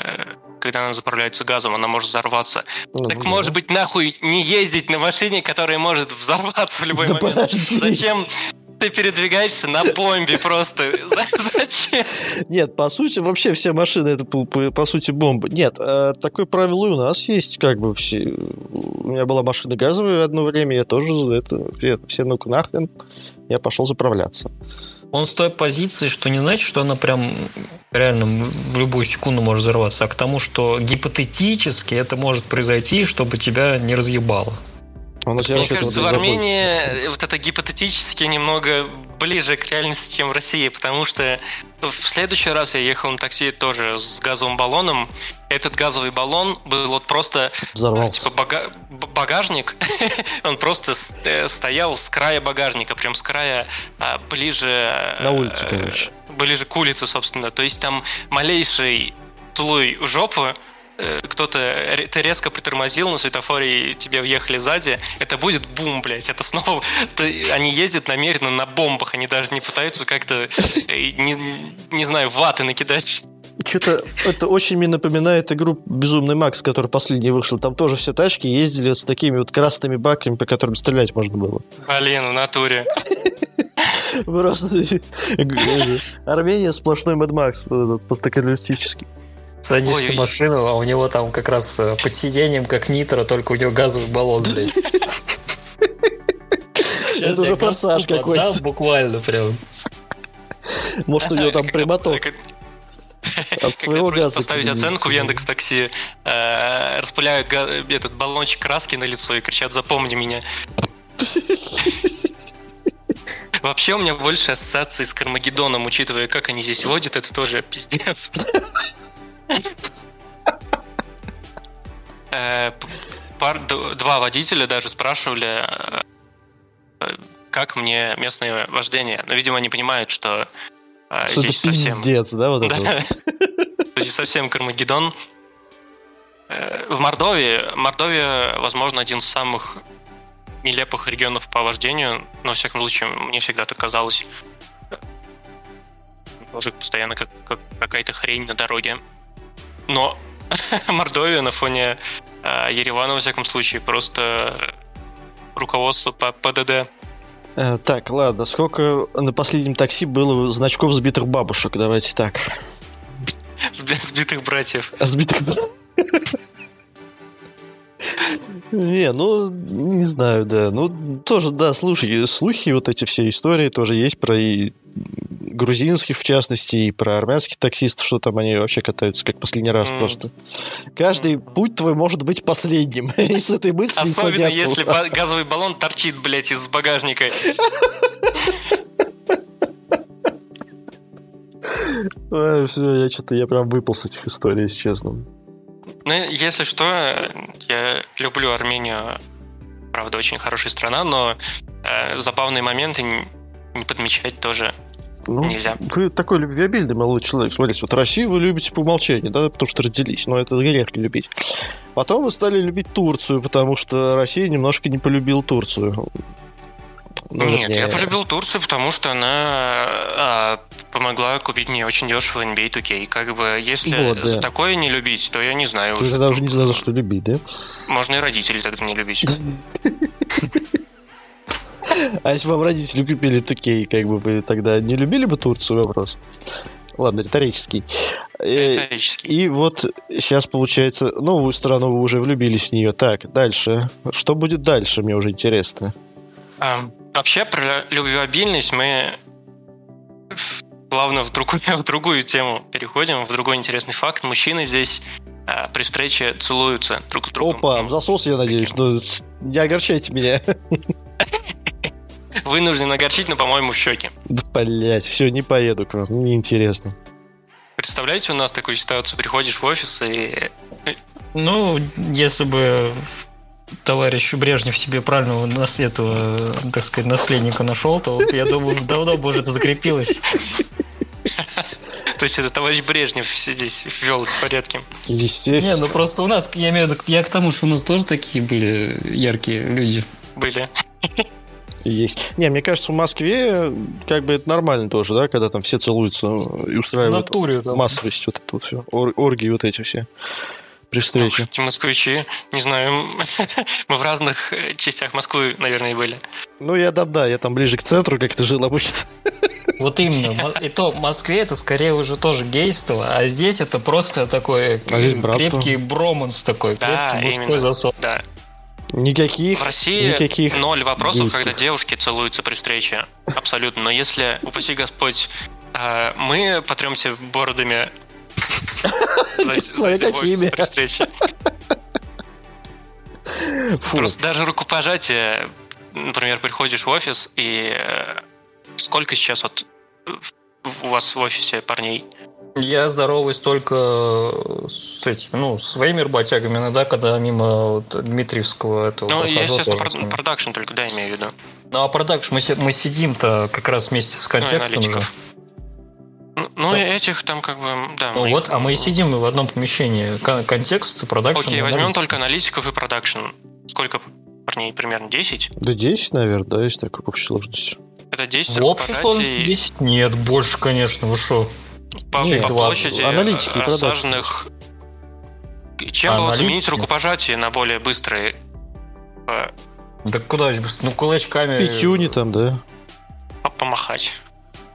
когда она заправляется газом, она может взорваться. Ну, Так да. может быть нахуй не ездить на машине, которая может взорваться в любой Да момент. подождите. Зачем ты передвигаешься на бомбе просто? За- Зачем? Нет, по сути, вообще все машины это по, сути бомба. Нет, э, такое правило и у нас есть, как бы все. У меня была машина газовая одно время, я тоже это, все, все ну-ка нахрен, я пошел заправляться. Он с той позиции, что не значит, что она прям реально в любую секунду может взорваться, а к тому, что гипотетически это может произойти, чтобы тебя не разъебало. Тебя Мне кажется, в. Армении вот это гипотетически немного ближе к реальности, чем в России, потому что в следующий раз я ехал на такси тоже с газовым баллоном. Этот газовый баллон был вот просто Взорвался. типа бага- багажник. Он просто э, стоял с края багажника, прям с края а, ближе э, На улице, короче. ближе к улице, собственно. То есть там малейший слой в жопу, э, кто-то, ре- ты резко притормозил на светофоре, и тебе въехали сзади, это будет бум, блядь, это снова... ты- они ездят намеренно на бомбах, они даже не пытаются как-то, э, не, не знаю, ваты накидать. Что-то это очень мне напоминает игру Безумный Макс, который последний вышел. Там тоже все тачки ездили с такими вот красными баками, по которым стрелять можно было. Блин, в натуре. Просто Армения сплошной Mad Max, этот постакалистический. Садишься Ой, в машину, а у него там как раз э, под сиденьем, как нитро, только у него газовый баллон, блядь. Это уже форсаж какой-то. Буквально прям. Может, у него там прямоток от Когда своего просят газа. поставить оценку в Яндекс Такси, э, распыляют этот баллончик краски на лицо и кричат «Запомни меня». Вообще у меня больше ассоциаций с Кармагеддоном, учитывая, как они здесь водят, это тоже пиздец. Э, пар- Два водителя даже спрашивали, э, как мне местное вождение. Но, видимо, они понимают, что э, здесь совсем... пиздец, да, вот это? Здесь совсем Кармагеддон. В Мордовии, Мордовия, возможно, один из самых нелепых регионов по вождению, но, во всяком случае, мне всегда так казалось. Мужик постоянно как, как какая-то хрень на дороге. Но Мордовия на фоне э, Еревана, во всяком случае, просто руководство по ПДД. Э, Так, ладно, сколько на последнем такси было значков сбитых бабушек? Давайте так. Сби- Сбитых братьев. А Сбитых Не, ну, не знаю, да. Ну, тоже, да, слушай, слухи, вот эти все истории тоже есть про и грузинских, в частности, и про армянских таксистов, что там они вообще катаются как последний раз М. просто. Каждый путь твой может быть последним. И с этой мыслью Особенно если газовый баллон торчит, блядь, из багажника. все, я что-то, я прям выпал с этих историй, если честно. Ну, если что, я люблю Армению. Правда, очень хорошая страна, но э, забавные моменты не подмечать тоже Ну, нельзя. Вы такой любвеобильный молодой человек. Смотрите, вот Россию вы любите по умолчанию, да, потому что родились, но это грех не любить. Потом вы стали любить Турцию, потому что Россия немножко не полюбила Турцию. Ну, Нет, я полюбил Турцию, потому что она а, помогла купить мне очень дешево NBA 2K. Как бы, если Вот, да. за такое не любить, то я не знаю Ты уже. тогда уже не знаю, за что любить, да? Можно и родителей тогда не любить. А если вам родители купили такие, как бы вы тогда не любили бы Турцию? Вопрос. Ладно, риторический. Э, Риторически. И вот сейчас, получается, новую страну вы уже влюбились в нее. Так, дальше. Что будет дальше, мне уже интересно. А, вообще, про любвеобильность мы плавно в другую, в другую тему переходим, в другой интересный факт. Мужчины здесь а, при встрече целуются друг с другом. Опа, Ну, засос, я надеюсь. Ну, с- не огорчайте меня. Вынужден огорчить, но, по-моему, в щеки. Да, блять, все, не поеду к вам, неинтересно. Представляете, у нас такую ситуацию, приходишь в офис и... Ну, если бы товарищ Брежнев себе правильного нас- этого, так сказать, наследника нашел, то, я думаю, давно бы уже это закрепилось. То есть это товарищ Брежнев здесь ввел эти порядки. Не, Естественно. ну просто у нас, я имею в виду, я к тому, что у нас тоже такие были яркие люди. Были. Есть. Не, мне кажется, в Москве как бы это нормально тоже, да, когда там все целуются и В устраивают натуре там. массовость, вот это вот все. оргии вот эти все при встрече. Эти москвичи, не знаю, мы в разных частях Москвы, наверное, были. Ну, я да, да, я там ближе к центру как-то жил обычно. Вот именно. И то в Москве это скорее уже тоже гейство, а здесь это просто такой А крепкий броманс такой, Да, крепкий мужской именно. засос. Да. Никаких, В России никаких ноль вопросов, гейских. когда девушки целуются при встрече. Абсолютно. Но если, упаси Господь, а, мы потремся бородами за, эти при встрече. Просто даже рукопожатие, например, приходишь в офис и э, сколько сейчас вот у вас в офисе парней? Я здороваюсь только с этими, ну, своими работягами, иногда, когда мимо вот, Дмитриевского этого Ну, я, естественно, production только, да, имею в виду. Ну, а production, мы, мы сидим-то как раз вместе с контекстом ну, же. Ну, ну да. этих там как бы, да. Ну вот, их... а мы сидим в одном помещении. Контекст, production. Okay, возьмем только аналитиков и production. Сколько парней? Примерно 10? Да 10, наверное, да, есть такая общая сложность. Это 10 В общей сложности 10? Нет, больше, конечно, вы что? По, Нет, по площади аналитики рассаженных... Чем бы вот заменить рукопожатие на более быстрые? Да куда же быстро? Ну, кулачками... Пятюни там, да. Помахать.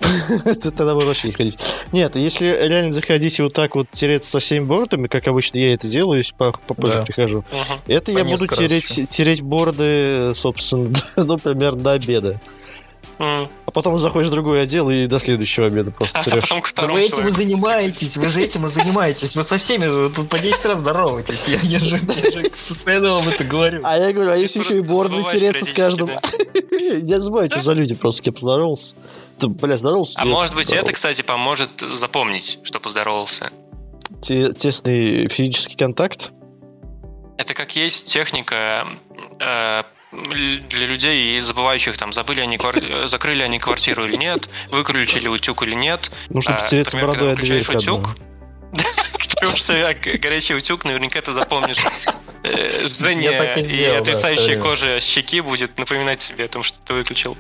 Тогда можно вообще не ходить. Нет, если реально заходить и вот так вот тереться со всеми бортами, как обычно я это делаю, если попозже да. прихожу, угу. это По я буду тереть, тереть борды, собственно, ну, примерно до обеда. Mm. А потом заходишь в другой отдел и до следующего обеда просто а потом да вы этим и занимаетесь, вы же этим и занимаетесь. Вы со всеми тут по 10 раз здороваетесь. Я, я, же, я же постоянно вам это говорю. А я говорю, а если еще и борды тереться с каждым? Я забываю, что за люди, просто с кем поздоровался. Ты, бля, здоровался. А может быть, это, кстати, поможет запомнить, что поздоровался. Тесный физический контакт? Это как есть техника э, для людей, забывающих, там, забыли они, закрыли они квартиру или нет, выключили утюг или нет. Нужно а, потереться например, когда выключаешь утюг, Трешься горячий утюг, наверняка ты запомнишь. Э, жжение и отрицающая кожа щеки будет напоминать тебе о том, что ты выключил.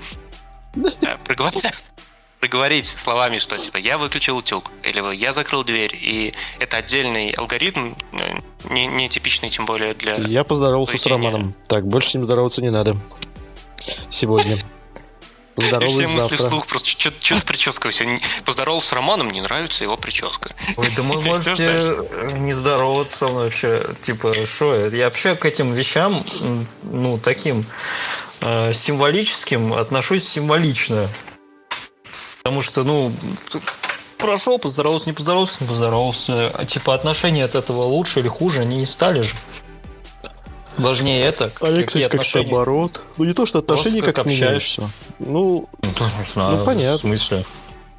Проговорить словами, что типа я выключил утюг, или я закрыл дверь, и это отдельный алгоритм, э, не, не типичный тем более для... Я поздоровался с Романом. Так, больше с ним здороваться не надо. Сегодня. Поздороваюсь Все мысли вслух, просто что-то прическа все. Поздоровался с Романом, не нравится его прическа. Ой, да вы можете не здороваться со мной вообще. Типа, что я вообще к этим вещам, ну, таким э, символическим отношусь символично. Потому что, ну, прошел, поздоровался, не поздоровался, не поздоровался. А типа отношения от этого лучше или хуже, они не стали же. Важнее это, а я, кстати, как наоборот. Ну, не то, что отношения как, как общаешься. Ну, ну, не знаю, ну, понятно. В смысле?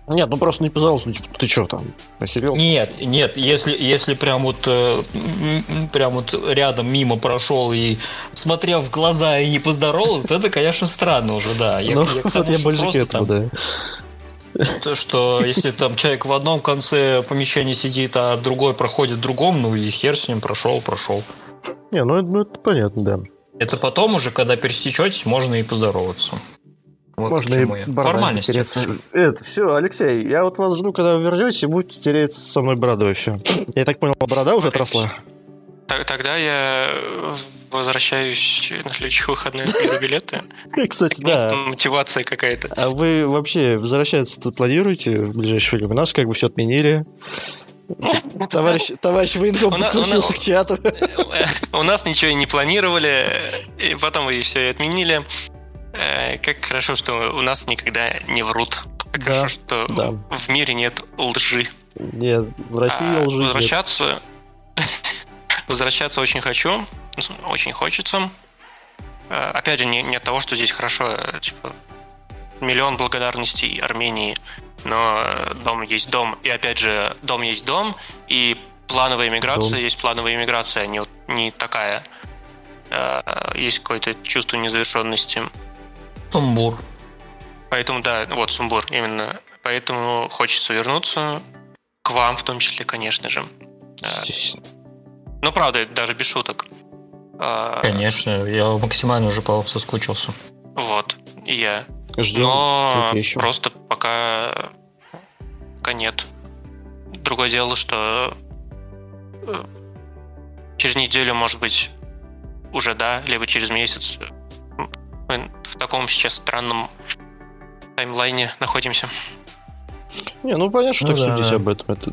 Нет, ну просто не поздоровался, ну типа, ты что там, охерел? Нет, нет, если, если прям вот, э, прям вот рядом мимо прошел и смотрел в глаза и не поздоровался, то это, конечно, странно уже, да. Я, ну, я, вот я больше к этому, там, да. Что, что если там человек в одном конце помещения сидит, а другой проходит в другом, ну и хер с ним прошел, прошел. Не, ну это, ну это понятно, да. Это потом уже, когда пересечетесь, можно и поздороваться. Вот Можно и формальность. Это все, Алексей, я вот вас жду, когда вы вернетесь, и будете тереть со мной бородой все. Я так понял, борода уже отросла. Тогда я возвращаюсь на следующих выходных беру билеты. Кстати, да. мотивация какая-то. А вы вообще возвращаться планируете в ближайшее время? У нас как бы все отменили. Товарищ, товарищ военком подключился к чату. У нас ничего и не планировали, и потом и все отменили. Э, как хорошо, что у нас никогда не врут. Как да, хорошо, что да. в мире нет лжи. Нет, в России а, лжи Возвращаться... возвращаться очень хочу. Очень хочется. Э, опять же, не, не от того, что здесь хорошо. А, типа, миллион благодарностей Армении. Но дом есть дом. И опять же, дом есть дом. И плановая иммиграция дом. есть плановая иммиграция, а не, не такая. Э, есть какое-то чувство незавершенности. Сумбур. Поэтому, да, вот сумбур, именно. Поэтому хочется вернуться к вам в том числе, конечно же. Ну, правда, даже без шуток. А, конечно, я максимально уже по соскучился. Вот, и я. Ждем. Но просто пока, пока нет. Другое дело, что э, через неделю, может быть, уже да, либо через месяц мы в таком сейчас странном таймлайне находимся. Не, ну понятно, что ну, так да. судить об этом. Это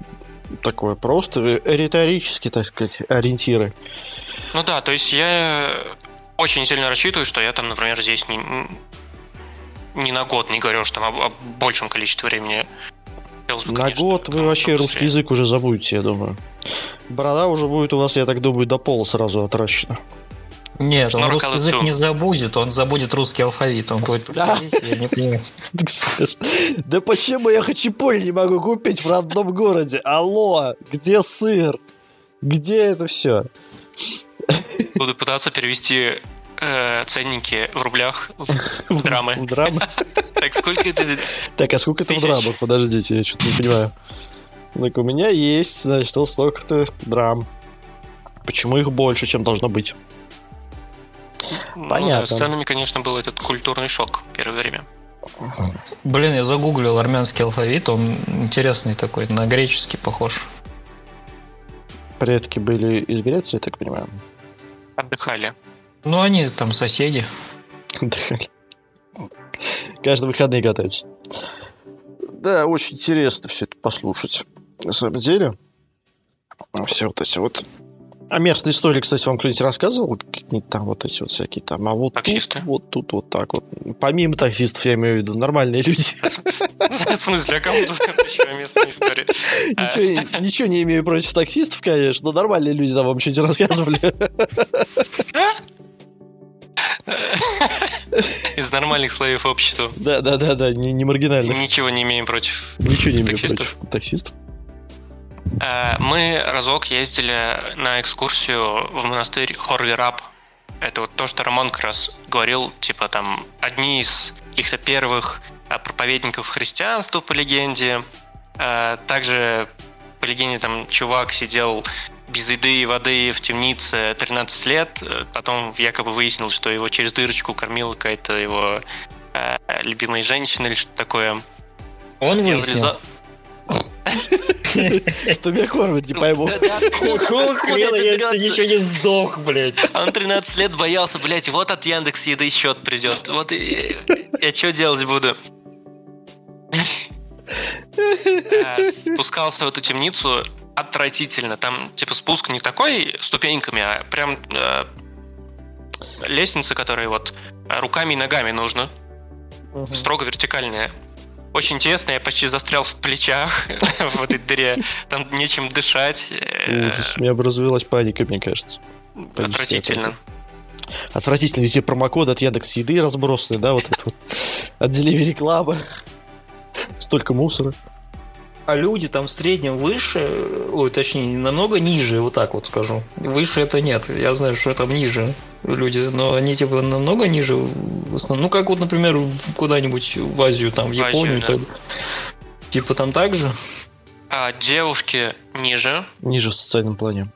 такое просто риторически, так сказать, ориентиры. Ну да, то есть я очень сильно рассчитываю, что я там, например, здесь не, не на год, не говорю, что там о, о большем количестве времени. Бы, на конечно, год вы вообще русский язык уже забудете, я думаю. Борода уже будет у вас, я так думаю, до пола сразу отращена. Нет, он русский язык не забудет, он забудет русский алфавит. Он будет не понимаю. Да почему я хачапури не могу купить в родном городе? Алло, где сыр? Где это все? Буду пытаться перевести э, ценники в рублях в драмы. В драмы? Так сколько это? Так, а сколько это в Тысяч. драмах? Подождите, я что-то не понимаю. Так, у меня есть, значит, вот столько-то драм. Почему их больше, чем должно быть? Ну Понятно. да, с ценами, конечно, был этот культурный шок первое время. Блин, я загуглил армянский алфавит, он интересный такой, на греческий похож. Предки были из Греции, я так понимаю. Отдыхали. Ну, они там соседи. Отдыхали. Каждые выходные катаются. Да, очень интересно все это послушать. На самом деле. Все вот эти вот... А местные истории, кстати, вам кто-нибудь рассказывал? Какие-нибудь там вот эти вот всякие там... А вот Таксисты? тут, вот тут, вот так вот. Помимо таксистов, я имею в виду, нормальные люди. В смысле, а кому тут еще местная история? Ничего, не имею против таксистов, конечно, но нормальные люди там вам что-нибудь рассказывали. Из нормальных слоев общества. Да-да-да-да, не, не маргинально. Ничего не имеем против. Ничего не таксистов. против таксистов. Э, Мы разок ездили на экскурсию в монастырь Хорвираб. Это вот то, что Рамон как раз говорил, типа там одни из каких-то первых э, проповедников христианства по легенде. Э, Также по легенде там чувак сидел без еды и воды в темнице 13 лет. Потом якобы выяснилось, что его через дырочку кормила какая-то его любимая женщина или что-то такое. Он выяснил. Что меня кормят, не пойму. Хрена я еще не сдох, блядь? Он 13 лет боялся, блядь, вот от Яндекс еды счет придет. Вот я что делать буду? Спускался в эту темницу отвратительно. Там, типа, спуск не такой ступеньками, а прям э, лестница, которая вот руками и ногами нужно. Строго вертикальная. Очень тесно, я почти застрял в плечах в этой дыре. Там нечем дышать. э, У меня бы развилась паника, мне кажется. Отвратительно. Отвратительно. Везде промокоды от Яндекс Еды разбросаны, да, вот это вот. От Delivery Club. Столько мусора. А люди там в среднем выше, ой, точнее, намного ниже, вот так вот скажу. Выше это нет, я знаю, что там ниже люди, но они типа намного ниже в основном. Ну, как вот, например, куда-нибудь в Азию, там, в В Азию, Японию. да. так. Типа там так же? А девушки ниже. Ниже в социальном плане.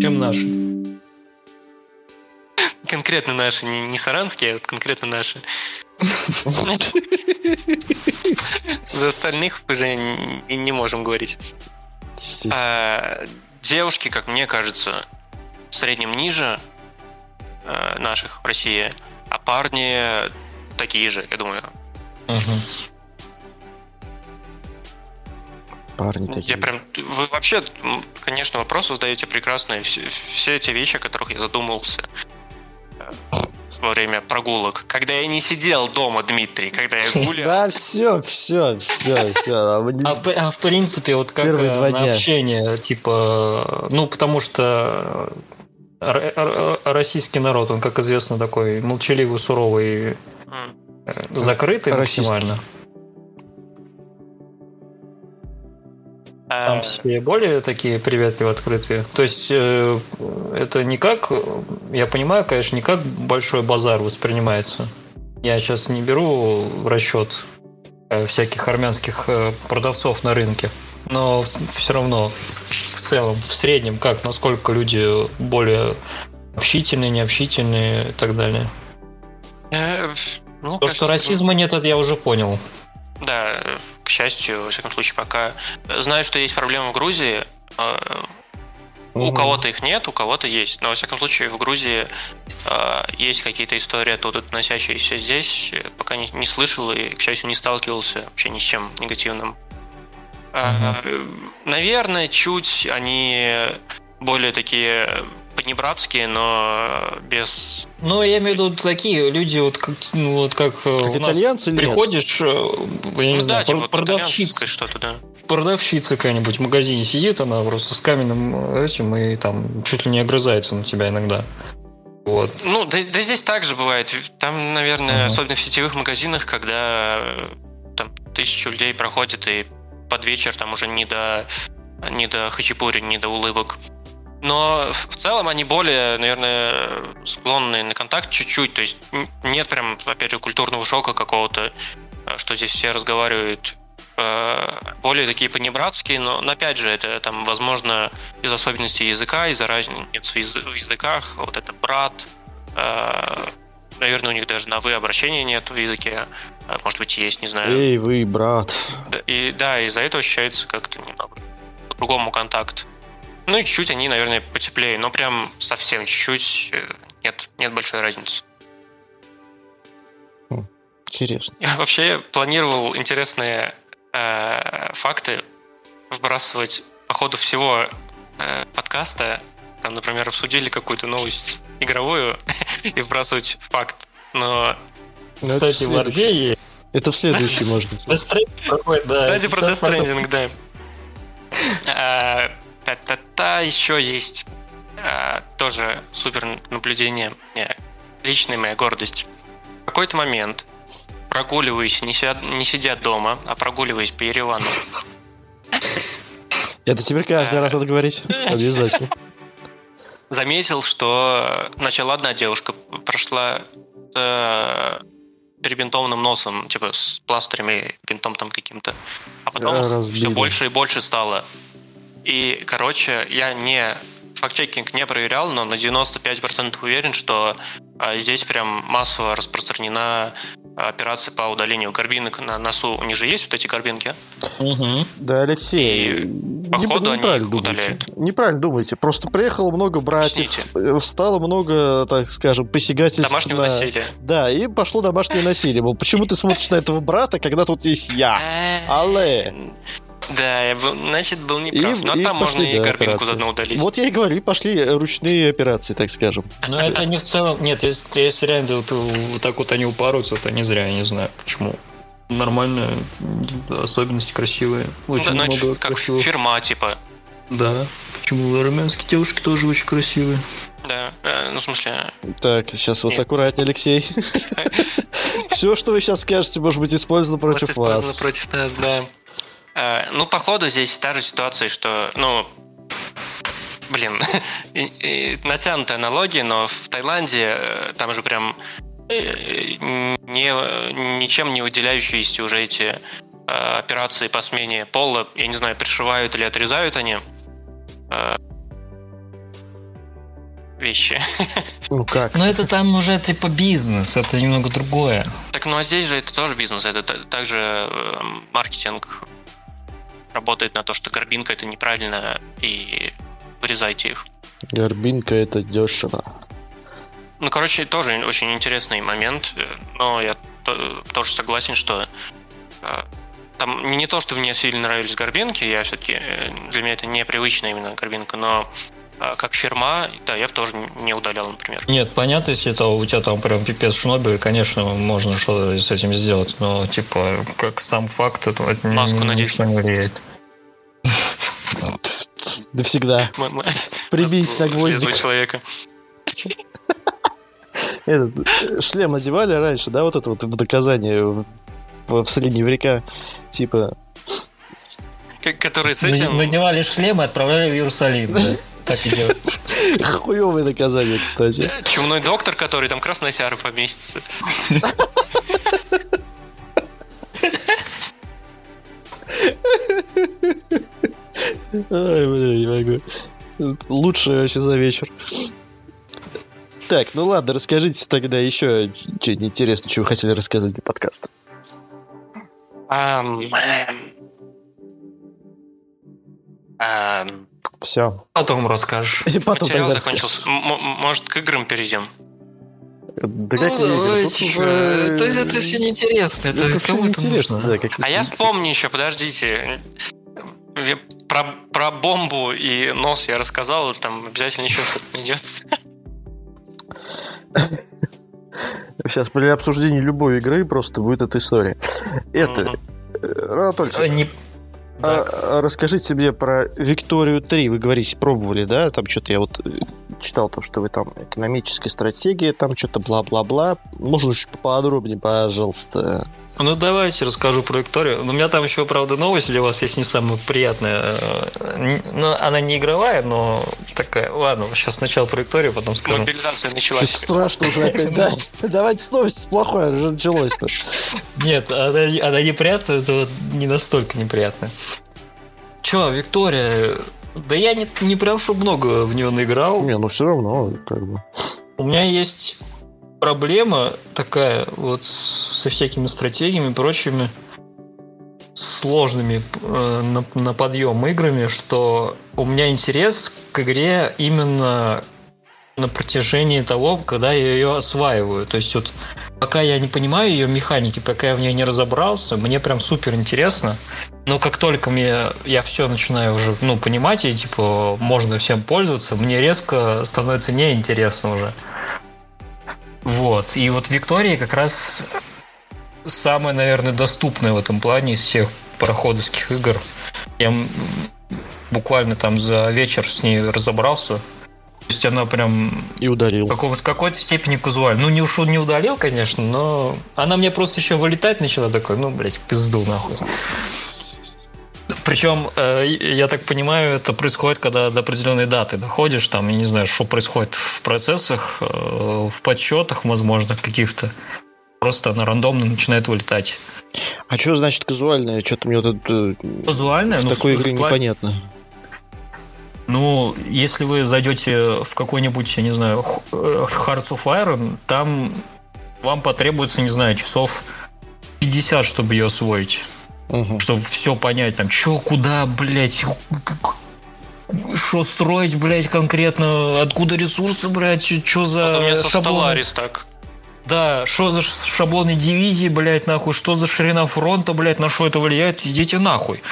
чем наши. Конкретно наши, не, не саранские, а вот конкретно наши. За остальных уже не, можем говорить. А, девушки, как мне кажется, в среднем ниже э, наших в России, а парни такие же, я думаю. Парни Я такие. прям, вы вообще, конечно, вопросы задаете прекрасные. Все, все те вещи, о которых я задумывался э, во время прогулок. Когда я не сидел дома, Дмитрий, когда я гулял. Да, все, все, все, все. А в, а в принципе, вот как э, на общение, типа, ну, потому что российский народ, он, как известно, такой молчаливый, суровый, э, закрытый максимально. Там А, все более такие приветливые, открытые. То есть э, это не как, я понимаю, конечно, не как большой базар воспринимается. Я сейчас не беру в расчет э, всяких армянских э, продавцов на рынке. Но все равно, в целом, в среднем, как, насколько люди более общительные, необщительные и так далее. э, ну, То, что кажется, расизма нет, это я уже понял. Да, э, к счастью, во всяком случае, пока. Знаю, что есть проблемы в Грузии. э, У кого-то их нет, у кого-то есть. Но, во всяком случае, в Грузии э, есть какие-то истории оттуда, относящиеся здесь. Э, Пока не, не слышал и, к счастью, не сталкивался вообще ни с чем негативным. Э, э, Наверное, чуть они более такие понебратские, но без... Ну, я имею в виду такие люди, вот как, ну, вот как, э, Как у нас итальянцы нет? приходишь, э, я не ну знаю, да, типа продавщица, что-то, да. продавщица какая-нибудь в магазине сидит, она просто с каменным этим и там чуть ли не огрызается на тебя иногда. Вот. Ну, да, да здесь также бывает. Там, наверное, Ага. особенно в сетевых магазинах, когда э, там тысячу людей проходит, и под вечер там уже не до, не до хачапури, не до улыбок. Но в целом они более, наверное, склонны на контакт чуть-чуть. То есть нет прям, опять же, культурного шока какого-то, э, что здесь все разговаривают э, более такие понебратские, но, но опять же, это там, возможно, из особенностей языка, из-за разницы в яз- в языках, вот это брат, э, наверное, у них даже на вы обращения нет в языке, может быть, есть, не знаю. Эй, вы, брат. И да, из-за этого ощущается как-то немного по-другому контакт. Ну и чуть-чуть они, наверное, потеплее, но прям совсем чуть-чуть э, нет, нет большой разницы. Интересно. Я вообще планировал интересные э, факты вбрасывать по ходу всего э, подкаста. Там, например, обсудили какую-то новость игровую и вбрасывать факт. Но Ну, Кстати, в. Арбее Это в следующий, может быть. Проходит, да. Кстати, про Death 15%. Stranding, да. А, Та-та-та, еще есть а, тоже супер наблюдение. Не, Личная моя гордость. В какой-то момент, прогуливаясь, не, ся- не сидя дома, а прогуливаясь по Еревану, Это теперь каждый раз надо говорить. Обязательно. заметил, что начала одна девушка прошла с э, перебинтованным носом, типа с пластырями, бинтом там каким-то. А потом все больше и больше стало. И, короче, я не факт-чекинг не проверял, но на 95% уверен, что а, здесь прям массово распространена операция по удалению горбинок на носу. У них же есть вот эти горбинки. Мгм. Да, Алексей. И, не- походу, они неправильно их думаете. удаляют. Неправильно думаете. Просто приехало много братьев, Объясните. э, стало много, так скажем, посягательств Домашнего на- насилия. Да, и пошло домашнее насилие. Мол, почему ты смотришь на этого брата, когда тут есть я? Але. Да, я был, значит, был неправ. И- Но и там можно пошли, и да, горбинку операции. заодно удалить. Вот я и говорю, и пошли э, ручные операции, так скажем. Но это не в целом... Нет, если, если реально вот, вот так вот они упарываются, это не зря, я не знаю почему. Нормально, особенности красивые. Ну, Очень да, ну, это много как красивых. фирма, типа. Да. Почему армянские девушки тоже очень красивые? Да, э, ну, в смысле, Так, сейчас вот аккуратнее, Алексей. Все, что вы сейчас скажете, может быть использовано против использовано вас. против нас, да. Э, ну, походу, здесь та же ситуация, что, ну, блин, натянутая аналогия, но в Таиланде э, там же прям э, не, ничем не выделяющиеся уже эти операции по смене пола, я не знаю, пришивают или отрезают они вещи. Ну как? Но это там уже типа бизнес, это немного другое. Так, ну а здесь же это тоже бизнес, это та- также маркетинг работает на то, что горбинка это неправильно, и вырезайте их. Горбинка это дешево. Ну, короче, тоже очень интересный момент, э, но я то- тоже согласен, что э, там не то, что мне сильно нравились горбинки, я все-таки для меня это непривычная именно горбинка, но э, как фирма, да, я тоже не удалял, например. Нет, понятно, если это у тебя там прям пипец шноби, конечно, можно что-то с этим сделать, но типа как сам факт, это, Маску надеть. не влияет. Да всегда. Прибить на гвоздик. человека. Этот шлем надевали раньше, да, вот это вот в доказание в, в средние века. Типа, К- Который с этим... Надевали шлем и отправляли в Иерусалим, да? Так и делают. хуевое доказание, кстати. Чумной доктор, который там красная сяра поместится. Ай, бля, не могу. Лучшее вообще за вечер. Так, ну ладно, расскажите тогда еще что-нибудь интересное, что вы хотели рассказать для подкаста. Ам, эм, ам, Все. Потом расскажешь. И потом Материал закончился. Может, к играм перейдем? Да какие игры? Тут уже- это, это все неинтересно. Это, Это кому это нужно? да, А я вспомню еще, подождите. Про, про бомбу и нос я рассказал, там обязательно еще что-то найдется. Сейчас при обсуждении любой игры просто будет эта история. Это, Мгм. Так. а расскажите мне про Викторию 3. Вы говорите, пробовали, да? Там что-то я вот э, читал то, что вы там экономическая стратегия, там что-то бла-бла-бла. Можно чуть поподробнее, пожалуйста. Ну, давайте расскажу про Викторию. У меня там еще, правда, новость для вас есть не самая приятная. Э, н- Ну, она не игровая, но такая. Ладно, сейчас сначала про Викторию, потом скажу. Мобилизация началась. страшно уже опять, да? Давайте с новости плохое уже началось. Нет, она, она неприятная, это вот не настолько неприятная. Че, Виктория? Да я не, не прям, чтобы много в нее наиграл. Не, ну все равно, как бы. У меня есть проблема такая вот со всякими стратегиями и прочими сложными э, на, на подъем играми, что у меня интерес к игре именно на протяжении того, когда я ее осваиваю. То есть вот пока я не понимаю ее механики, пока я в ней не разобрался, мне прям супер интересно. Но как только мне я все начинаю уже ну, понимать и типа можно всем пользоваться, мне резко становится неинтересно уже. Вот. И вот Виктория как раз самая, наверное, доступная в этом плане из всех пароходовских игр. Я буквально там за вечер с ней разобрался. То есть она прям И ударил. в какого- в какой-то степени казуально. Ну, не, уж, не удалил, конечно, но она мне просто еще вылетать начала такой, ну, блядь, пизду нахуй. Причем, э, я так понимаю, это происходит, когда до определенной даты доходишь, там, я не знаю, что происходит в процессах, э, в подсчетах, возможно, каких-то. Просто она рандомно начинает вылетать. А что значит казуальное? Что-то мне вот это э, Казуальная, в ну, такой в- игре в непонятно. Ну, если вы зайдете в какой-нибудь, я не знаю, э, Hearts of Iron, там вам потребуется, не знаю, часов 50, чтобы ее освоить. Мгм. Чтобы все понять, там, что, куда, блядь, что строить, блядь, конкретно, откуда ресурсы брать, что за У меня со шаблоны. Stellaris так. Да, что за шаблоны дивизии, блядь, нахуй, что за ширина фронта, блядь, на что это влияет, идите нахуй.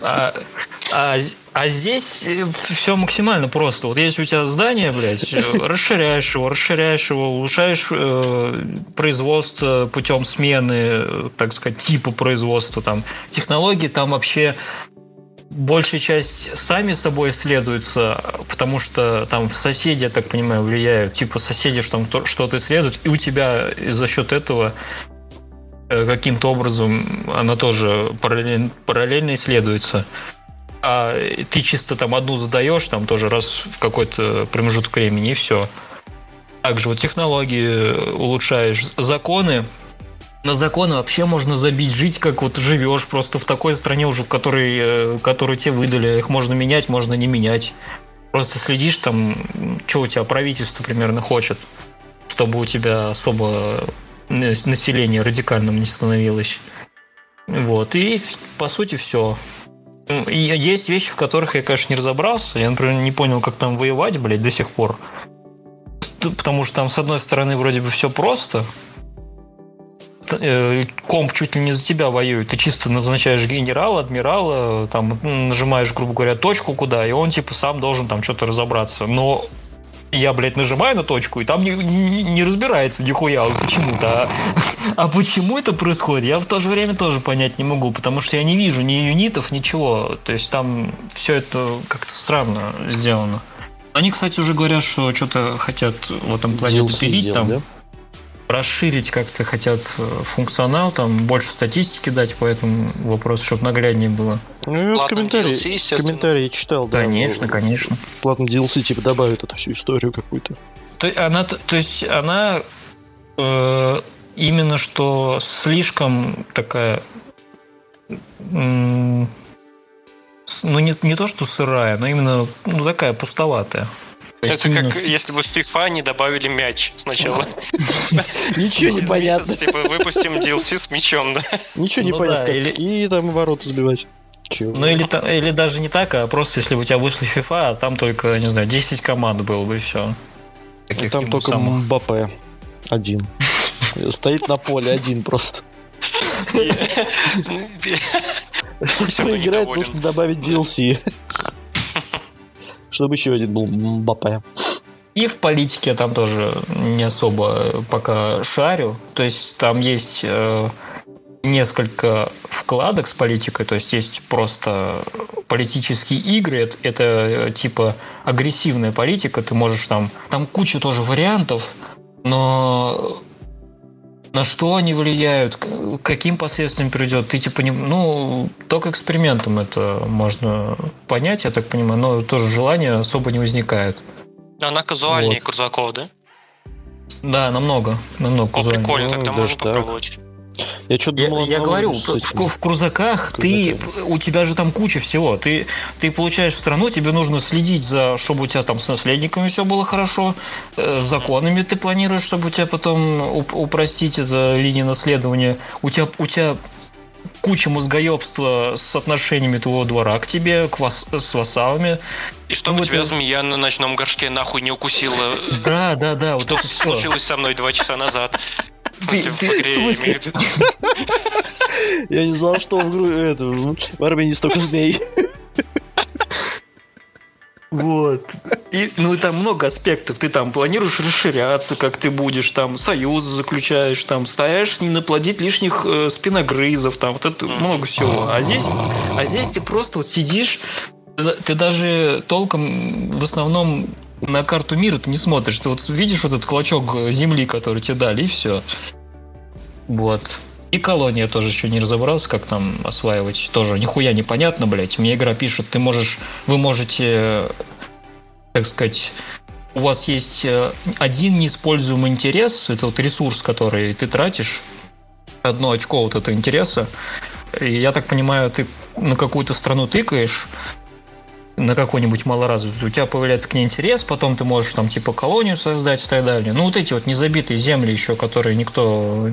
А, а а здесь все максимально просто. Вот если у тебя здание, блядь, э, расширяешь его, расширяешь его, улучшаешь э, производство путем смены, э, так сказать, типа производства, там, технологии там вообще большая часть сами собой исследуются, потому что там в соседи, я так понимаю, влияют. Типа соседи что там то- что-то исследуют, и у тебя за счет этого э, каким-то образом она тоже параллельно, параллельно исследуется. А ты чисто там одну задаешь, там тоже раз в какой-то промежуток времени, и все. Также вот технологии улучшаешь, законы. На законы вообще можно забить, жить как вот живешь, просто в такой стране уже, в которой, э, тебе выдали. Их можно менять, можно не менять. Просто следишь там, что у тебя правительство примерно хочет, чтобы у тебя особо э, население радикальным не становилось. Вот, и по сути все. И есть вещи, в которых я, конечно, не разобрался. Я, например, не понял, как там воевать, блядь, до сих пор. Потому что там, с одной стороны, вроде бы все просто. Э, Комп чуть ли не за тебя воюет. Ты чисто назначаешь генерала, адмирала, там нажимаешь, грубо говоря, точку куда, и он типа сам должен там что-то разобраться. Но я, блядь, нажимаю на точку, и там не, не- не разбирается нихуя он почему-то. А, а почему это происходит, я в то же время тоже понять не могу, потому что я не вижу ни юнитов, ничего. То есть там все это как-то странно сделано. Они, кстати, уже говорят, что что-то хотят в этом плане допилить, там, да? Расширить как-то хотят э, функционал, там больше статистики дать по этому вопросу, чтобы нагляднее было. Ну, я вот Платным комментарии, DLC, естественно. комментарии читал, да. Конечно, ну, конечно. Платно DLC типа добавят эту всю историю какую-то. То, есть она, то есть она э, именно что слишком такая, ну не, не то что сырая, но именно ну, такая пустоватая. Это именно как если бы в FIFA не добавили мяч сначала. Ничего не понятно. Типа выпустим DLC с мячом, да? Ничего не Ну понятно. И там ворота сбивать. Чего? Ну или, или даже не так, а просто если бы у тебя вышла FIFA, а там только, не знаю, 10 команд было бы и все. Ну, там только Мбаппе один. Стоит на поле один просто. Равно Играть недоволен. нужно добавить DLC. Чтобы еще один был Мбаппе. И в политике я там тоже не особо пока шарю. То есть там есть э, несколько вкладок с политикой. То есть есть просто политические игры. Это, это, типа агрессивная политика. Ты можешь там... Там куча тоже вариантов. Но на что они влияют, к каким последствиям приведет, ты типа не... Ну, только экспериментом это можно понять, я так понимаю, но тоже желания особо не возникает. Она казуальнее Вот. крузаков, да? Да, намного, намного О, казуальнее. прикольно, Ну, тогда даже можно так. Я что Я, думал... я говорю, в, в крузаках ты, у тебя же там куча всего. Ты, ты получаешь страну, тебе нужно следить за, чтобы у тебя там с наследниками все было хорошо, э, с законами ты планируешь, чтобы у тебя потом уп- упростить это линии наследования. У тебя, у тебя куча мозгоебства с отношениями твоего двора к тебе, к вас, с вассалами. И чтобы Ну, вот тебя я- змея на ночном горшке нахуй не укусила. Да, да, да, вот Что это все. случилось со мной два часа назад? В смысле, в ты- игре я не знал, что в, гру- это, в Армении столько змей. Вот. И, ну и там много аспектов. Ты там планируешь расширяться, как ты будешь, там союзы заключаешь, там стараешься не наплодить лишних э, спиногрызов, там вот это много всего. А здесь, а здесь ты просто вот сидишь, ты даже толком в основном на карту мира ты не смотришь. Ты вот видишь вот этот клочок земли, который тебе дали, и все. Вот. И колония тоже еще не разобрался, как там осваивать. Тоже нихуя непонятно, блядь. Мне игра пишет, ты можешь, вы можете, так сказать, у вас есть э, один неиспользуемый интерес, это вот ресурс, который ты тратишь, одно очко вот этого интереса. И я так понимаю, ты на какую-то страну тыкаешь, на какой-нибудь малоразвитый, у тебя появляется к ней интерес, потом ты можешь там типа колонию создать и так далее. Ну вот эти вот незабитые земли еще, которые никто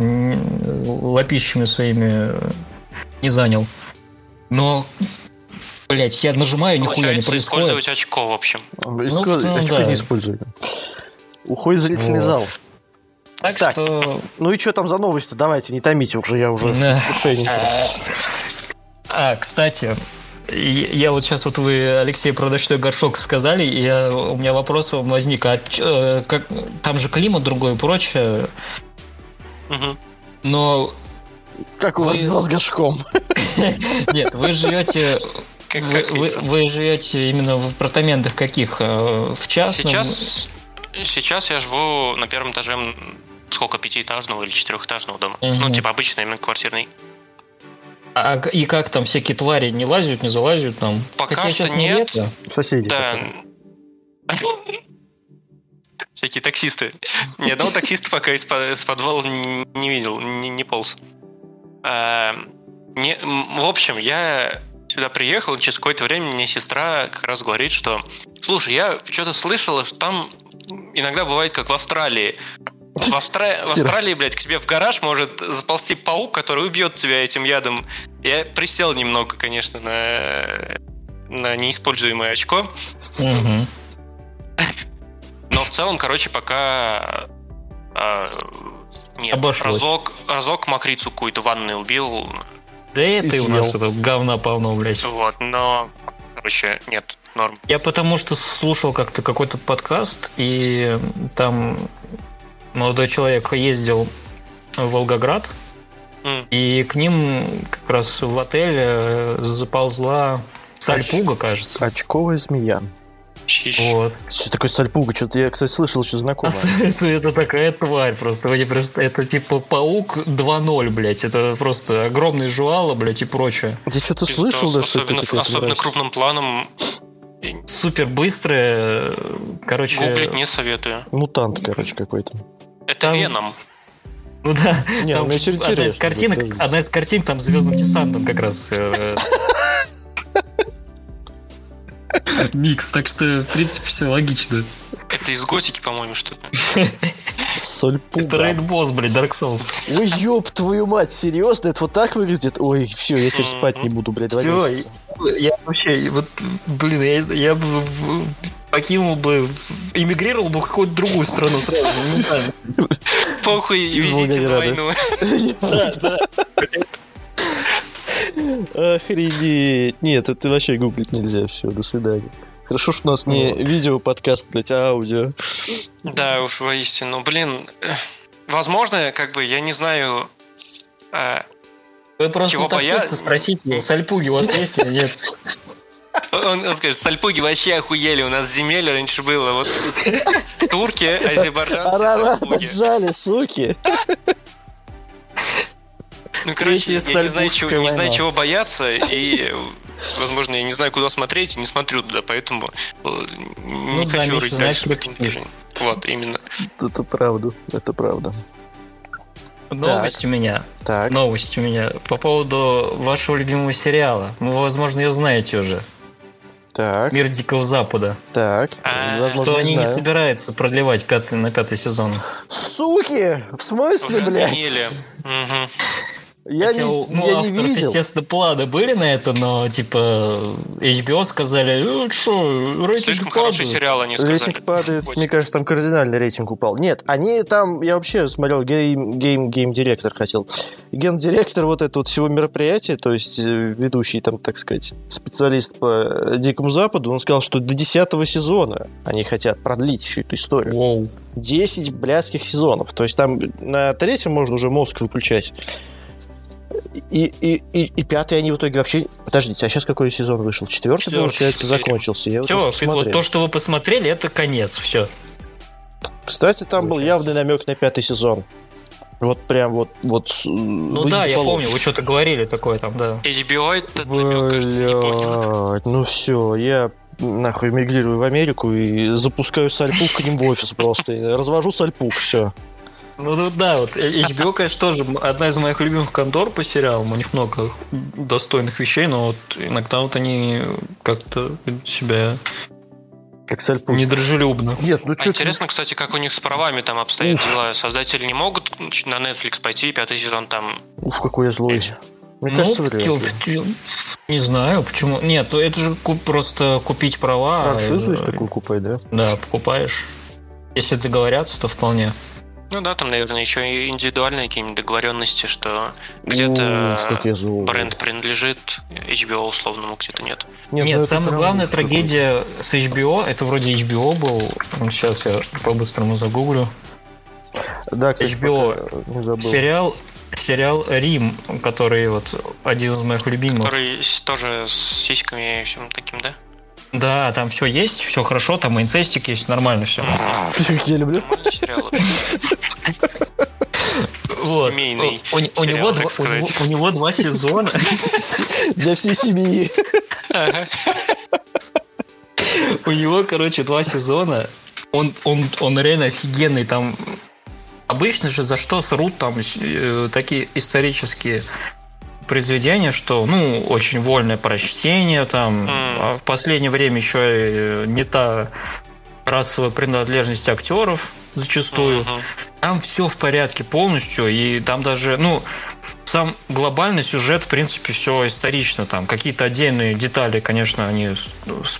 лопищами своими не занял. Но, блять, я нажимаю, нихуя не происходит. использовать очко, в общем. Иско- в целом, очко да. не использую. Уходит зрительный Вот. зал. Так, Так. что... Ну и что там за новости? Давайте, не томите уже, я уже. А, кстати, я вот сейчас вот вы, Алексей, про ночной горшок сказали, и я- у меня вопрос вам возник. А э, как, там же климат другой и прочее, Мгм. но Как у вас Вы- дела с горшком? нет, вы живете вы, живете именно в апартаментах каких? Э, В частном? Сейчас, сейчас я живу на первом этаже сколько, пятиэтажного или четырехэтажного дома. Ну, типа обычный, именно квартирный. А, и как там всякие твари не лазят, не залазят там? Пока Хотя что нет. лето. Соседи. Да. Всякие таксисты. Ни одного таксиста пока из, по- из подвала не, видел, не, полз. А, в общем, я сюда приехал, и через какое-то время мне сестра как раз говорит, что слушай, я что-то слышала, что там иногда бывает, как в Австралии. В, Австра- в Австралии, блядь, к тебе в гараж может заползти паук, который убьет тебя этим ядом. Я присел немного, конечно, на, на неиспользуемое очко. Мгм. Но в целом, короче, пока а, нет. Обошлось. Разок, разок мокрицу какую-то в ванной убил. Да это и у нас это говна полно, блядь. Вот, но, короче, нет, норм. Я потому что слушал как-то какой-то подкаст, и там молодой человек ездил в Волгоград, М. и к ним как раз в отель э, заползла сальпуга, кажется. Очковая змея. Вот. Что такое сальпуга? Что-то я, кстати, слышал, что знакомое. Это, это такая тварь просто. Вы не Это типа паук 2.0, блядь. Это просто огромный жуало, блядь, и прочее. Я что-то слышал, да, что особенно, такое особенно крупным планом Супер быстрое. Короче. гуглить не советую. Мутант, короче, какой-то. Это Там- Веном. Ну да, Не, там ну, одна из картинок, расскажи. одна из картинок там звездным десантом как раз. э, Микс, так что, в принципе, все логично. Это из готики, по-моему, что-то. Это Сальпуга. рейд-босс, блядь, Dark Souls. Ой, ёб твою мать, серьезно? Это вот так выглядит? Ой, все, я теперь спать не буду, блядь. Все, я вообще, вот, блин, я, я бы покинул бы, эмигрировал бы в какую-то другую страну сразу, моментально. Похуй, везите на войну. Да, да. Охренеть. Нет, это вообще гуглить нельзя. Все, до свидания. Хорошо, что у нас не Вот. видео подкаст, блядь, а аудио. Да, уж воистину. Блин, возможно, как бы, я не знаю... э, Вы просто Чего у таксиста боя- спросите, его, сальпуги у вас есть или нет? Он, он скажет, сальпуги вообще охуели, у нас земель раньше было. Вот турки, азербайджанцы, Арара, сальпуги. суки. Ну, короче, я не знаю, чего, не знаю, чего бояться, и, возможно, я не знаю, куда смотреть, и не смотрю туда, поэтому э, не Ну да, хочу Миша, рыть дальше. Вот, именно. Это правда, это правда. Новость у меня. Так, Новость у меня по поводу вашего любимого сериала. Вы, возможно, ее знаете уже. так, Мир Дикого Запада. так. А, Возможно, Что они не знаю. собираются продлевать пятый, на пятый сезон. Суки! В смысле, блядь? отменили. Я Хотя, не, ну, я не авторов, видел. естественно, планы были на это, но, типа, HBO сказали, ну, что, рейтинг Слишком хороший падает». сериал, они сказали. Рейтинг падает, Очень. мне кажется, там кардинальный рейтинг упал. Нет, они там, я вообще смотрел, game, game, game director хотел. Ген-директор вот этого вот всего мероприятия, то есть э, ведущий там, так сказать, специалист по э, Дикому Западу, он сказал, что до 10 сезона они хотят продлить всю эту историю. Воу. 10 блядских сезонов. То есть там на третьем можно уже мозг выключать. И, и, и, и пятый они в итоге вообще... Подождите, а сейчас какой сезон вышел? Четвертый, Четвертый, получается, четвертый. закончился. Я вот Все, посмотрел. то, что вы посмотрели, это конец, все. Кстати, там был Получается. явный намек на пятый сезон. Вот прям вот... вот Ну да, я помню, вы что-то говорили такое там, да. HBO этот намек, кажется, не ну все, я нахуй мигрирую в Америку и запускаю сальпук к ним в офис просто. И Развожу сальпук, все. Ну да, вот HBO, конечно, тоже одна из моих любимых контор по сериалам. У них много достойных вещей, но вот иногда вот они как-то себя Как сальпук. недружелюбно. Нет, ну А что интересно, кстати, как у них с правами там обстоят дела. Создатели не могут на Netflix пойти, пятый сезон там... Уф, какой я злой. Мне Ну, кажется, вряд ли. не знаю, почему. Нет, это же просто купить права. Франшизу э, есть такую купать, да? Да, покупаешь. Если договорятся, то вполне. Ну да, там, наверное, еще и индивидуальные какие-нибудь договоренности, что где-то злой. бренд принадлежит HBO условному, где-то нет. Нет, Нет, ну самая главная трагедия с HBO, это вроде HBO был. Сейчас я по-быстрому загуглю. Да, кстати, HBO пока не забыл. Сериал, сериал Рим, который вот один из моих любимых. Который тоже с сиськами и всем таким, да? Да, там все есть, все хорошо, там инцестик есть, нормально все. Я люблю. Вот. Семейный У, у- у сериал, него так два, у, него, у него два сезона. Для всей семьи. У него, короче, два сезона. Он, он, он реально офигенный. Там обычно же за что срут там э, такие исторические произведения, что, ну, очень вольное прочтение, там, а в последнее время еще и не та расовая принадлежность актеров зачастую. Мгм. Там все в порядке полностью, и там даже, ну, сам глобальный сюжет, в принципе, все исторично. Там какие-то отдельные детали, конечно, они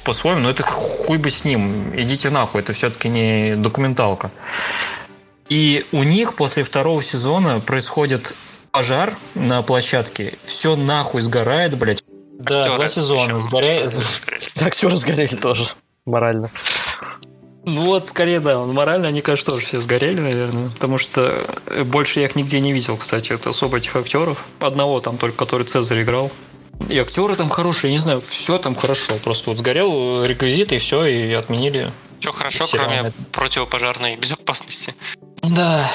по-своему, но это хуй бы с ним. Идите нахуй, это все-таки не документалка. И у них после второго сезона происходит пожар на площадке, все нахуй сгорает, блядь. Да, Актеры два сезона сказать. Актеры сгорели тоже. Морально. Ну вот, скорее, да, морально, они, конечно, тоже все сгорели, наверное, потому что э, больше я их нигде не видел, кстати, это особо этих актеров. Одного там только, который Цезарь играл. И актеры там хорошие, я не знаю, все там хорошо. Просто вот сгорел реквизит, и все, и отменили. Все хорошо, Сериал кроме это. противопожарной безопасности. Да,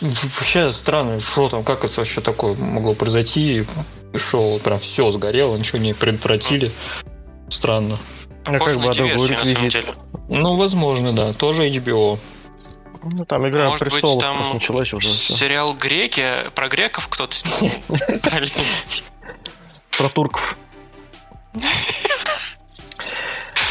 вообще странно, что там, как это вообще такое могло произойти? Шел, прям все сгорело, ничего не предотвратили. Странно. А как бы реквизит. Ну, возможно, да, тоже HBO. Ну, там игра Может быть, престолов там началась уже. сериал «Греки», про греков кто-то снял? Про турков.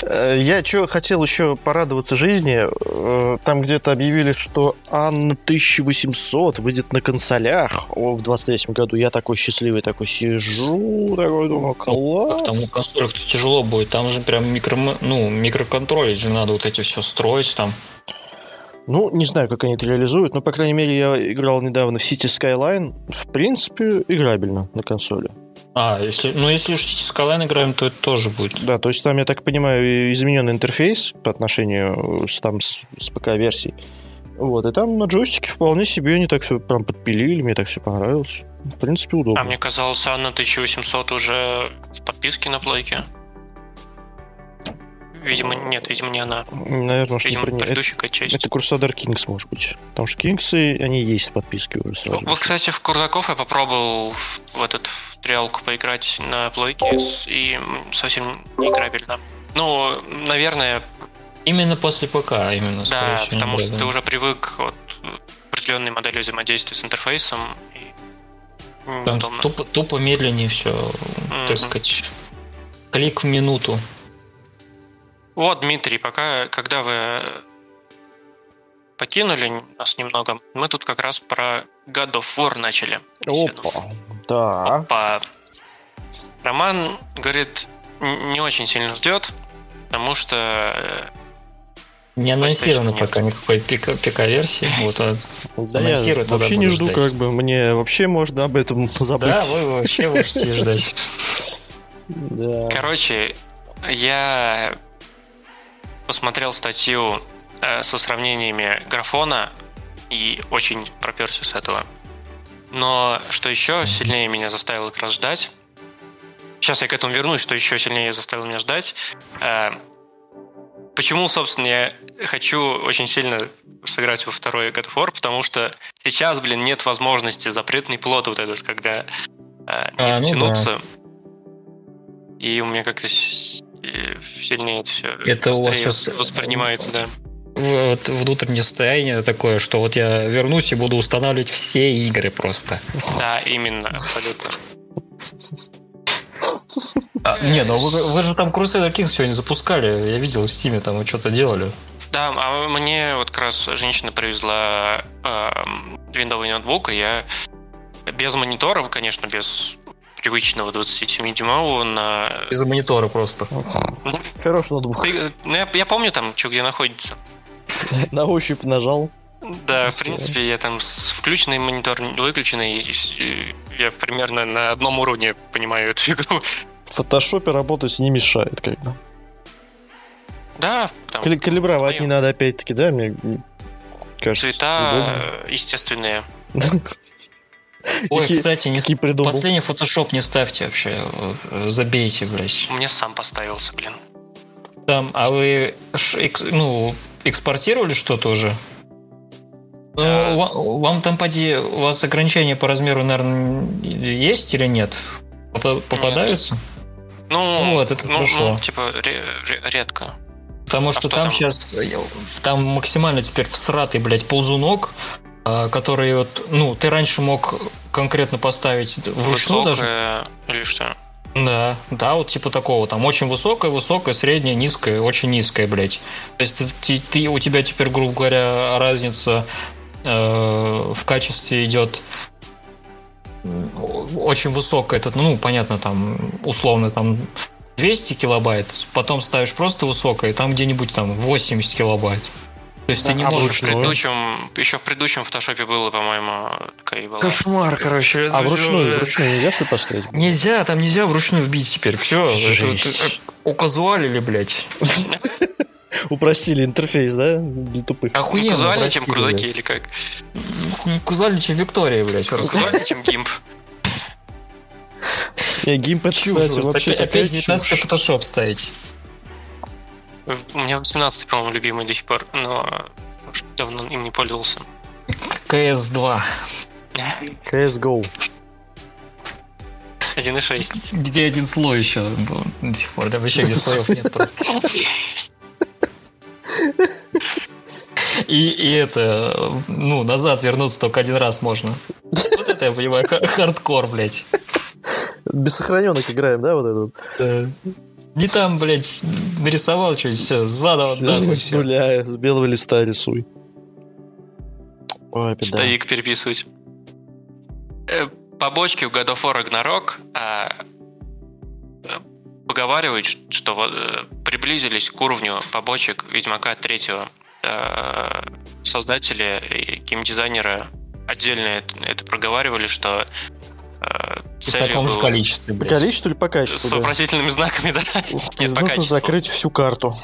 Э, Я что хотел еще порадоваться жизни. Э, Там где-то объявили, что Анна 1800 выйдет на консолях О, в 23 году. Я такой счастливый, такой сижу, такой думаю, класс. Как там у консолях тяжело будет. Там же прям микро, ну, микроконтролить же надо вот эти все строить там. Ну, не знаю, как они это реализуют, но, по крайней мере, я играл недавно в City Skyline. В принципе, играбельно на консоли. А, если, ну если уж с Skyline играем, то это тоже будет. Да, то есть там, я так понимаю, измененный интерфейс по отношению с, там, с, с ПК-версией. Вот, и там на джойстике вполне себе они так все прям подпилили, мне так все понравилось. В принципе, удобно. А мне казалось, Анна 1800 уже в подписке на плойке. Видимо, нет, видимо, не она. Наверное, может, Видимо, не про- это, предыдущая какая часть. это Crusader Kings, может быть. Потому что Kings, они есть в подписке уже сразу. Вот, кстати, в Курдаков я попробовал в этот в триалку поиграть на плойке, и совсем не играбельно. Ну, наверное, Именно после ПК, именно. скорее да, потому что ты уже привык вот, к определенной модели взаимодействия с интерфейсом, и Там тупо, тупо медленнее все, Мгм. так сказать. Клик в минуту. Вот, Дмитрий, пока, когда вы покинули нас немного, мы тут как раз про God of War начали. беседу. Опа. Да. Опа. Роман говорит, не очень сильно ждет, потому что э, Не анонсировано нет. пока никакой ПК-версии. Вот, а- Да я вообще не жду, ждать. как бы. Мне вообще можно об этом забыть. Да, вы вообще можете ждать. Да. Короче, я посмотрел статью э, со сравнениями графона и очень проперся с этого. Но что еще сильнее меня заставило как раз ждать, сейчас я к этому вернусь, что еще сильнее заставило меня ждать, э, почему, собственно, я хочу очень сильно сыграть во второй God of War, потому что сейчас, блин, нет возможности запретный плод вот этот, когда э, не А, ну дотянуться. И у меня как-то с- э, сильнее это все Это у вас щас- воспринимается, да. Вот внутреннее состояние такое, что вот я вернусь и буду устанавливать все игры просто. Да, именно, абсолютно. А, не, ну вы, вы же там Crusader Kings сегодня запускали. Я видел в Steam, там вы что-то делали. Да, а мне вот как раз женщина привезла эм, виндовый ноутбук, и я без монитора, конечно, без привычного 27-дюймового на... Из монитора просто. Хороший ноутбук. Ну, я, я помню там, что где находится. На ощупь нажал. Да, в принципе, я там с включенный монитор, выключенный, я примерно на одном уровне понимаю эту игру. В фотошопе работать не мешает, как бы. Да, там Кали- калибровать не надо, опять-таки, да, мне кажется. цвета удобно. естественные. Ой, кстати, не придумал? последний фотошоп не ставьте вообще. э, Забейте, блядь. Мне сам поставился, блин. Там, а вы ну, экспортировали что-то уже? Ну, Да. ва- вам там поди, у вас ограничения по размеру, наверное, есть или нет? Попа- Попадаются? Ну, Ну вот, это ну, прошло. ну, типа, ре- ре- редко. Потому что, что там, там? сейчас там максимально теперь всратый, блядь, ползунок, а, который вот, ну, ты раньше мог конкретно поставить вручную даже. Или что? Да, да, вот типа такого. Там очень высокая, высокая, средняя, низкая, очень низкая, блядь. То есть ты, ты- ты- у тебя теперь, грубо говоря, разница э, в качестве идет очень высокая. Это, ну, понятно, там, условно, там 200 килобайт, потом ставишь просто высокое, там где-нибудь там 80 килобайт. То есть ты не а можешь... В предыдущем, еще в предыдущем фотошопе было, по-моему, такая была. Кошмар, короче. это А вручную, э, вручную нельзя что поставить? Нельзя, там нельзя вручную вбить теперь. Все, Жесть. указуалили, блядь. Упростили интерфейс, да? Для тупых. Ну, Охуенно, казуальнее, чем крузаки или как? блядь. Указали, чем Виктория, блядь. просто. Казуальнее, чем гимп. Геймпад, Чушь кстати, вообще Опять, такая опять 19 чушь. фотошоп ставить. У меня 18, по-моему, любимый до сих пор, но давно им не пользовался. КС-2. CSGO. 1.6. Где один слой еще был до сих пор? Да вообще где слоев нет просто. И, и это, ну, назад вернуться только один раз можно. Вот это я понимаю, ха- хардкор, блядь. Без сохраненок играем, да, вот этот? Не там, блядь, нарисовал что-нибудь, все, заново, да, С нуля, с белого листа рисуй. Ой. Стовик переписывать. Э, Побочки в God of War Ragnarok а, э, поговаривают, что вот, э, приблизились к уровню побочек Ведьмака третьего. Э, Создатели и геймдизайнеры отдельно это, это проговаривали, что И в целью таком же количестве, блядь. количеству или по с качеству? да? вопросительными знаками, да? Нет, по Нужно качеству. закрыть всю карту.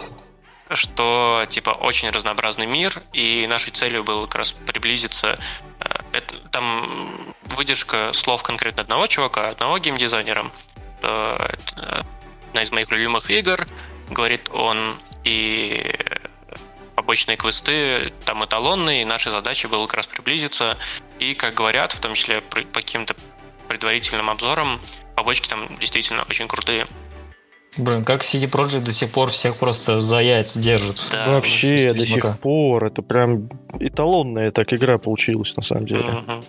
что типа очень разнообразный мир, и нашей целью было как раз приблизиться. э, это- Там выдержка слов конкретно одного чувака, одного геймдизайнера. Это Одна из моих любимых игр, говорит он, и побочные квесты там эталонные, и наша задача была как раз приблизиться. И, как говорят, в том числе по каким-то предварительным обзорам, побочки там действительно очень крутые. Блин, как CD Projekt до сих пор всех просто за яйца держит. Да. Вообще, до сих пор. Это прям эталонная так игра получилась, на самом деле. Мгм.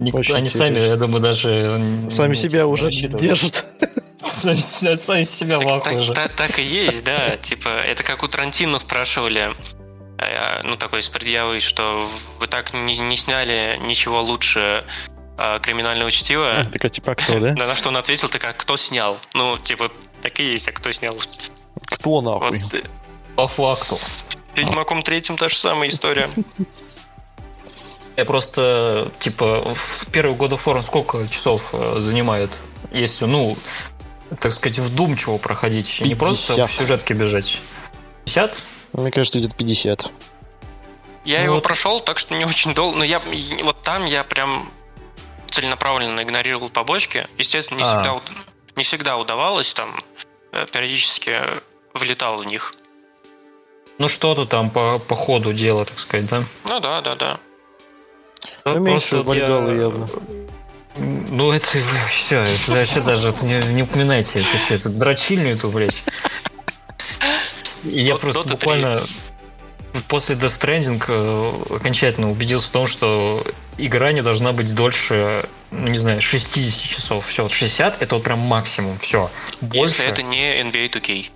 Ник- Очень Они сами, интересно. я думаю, даже... Сами ну, себя типа, уже держат. Сами, себя- сами себя в Так, и есть, да. Типа, это как у Тарантино спрашивали, э, ну, такой с предъявой, что вы так не, не сняли ничего лучше э, криминального чтива. Такая типа кто, да? На что он ответил, так а кто снял? Ну, типа, так и есть, а кто снял? Кто нахуй? Вот, э, По факту. с Ведьмаком третьим та же самая история. Я просто, типа, в первый God of War сколько часов э, занимает? Если, ну, так сказать, вдумчиво проходить, не просто 50. по сюжетке бежать. 50? Мне кажется, где-то 50. Я Ну его вот. прошел, так что не очень долго. Но я вот там я прям целенаправленно игнорировал побочки. Естественно, не, А. всегда, не всегда удавалось, там периодически влетал в них. Ну, что-то там по, по ходу дела, так сказать, да? Ну да, да, да. Ну, Ну, меньше вот я- явно. Ну, это все, это вообще даже не, не упоминайте. Это что, это дрочильню эту, блядь. Я просто Dota 3. буквально после Death Stranding э, окончательно убедился в том, что игра не должна быть дольше, ну, не знаю, 60 часов. Все, 60 это вот прям максимум. Все. Больше. Если это не NBA 2K.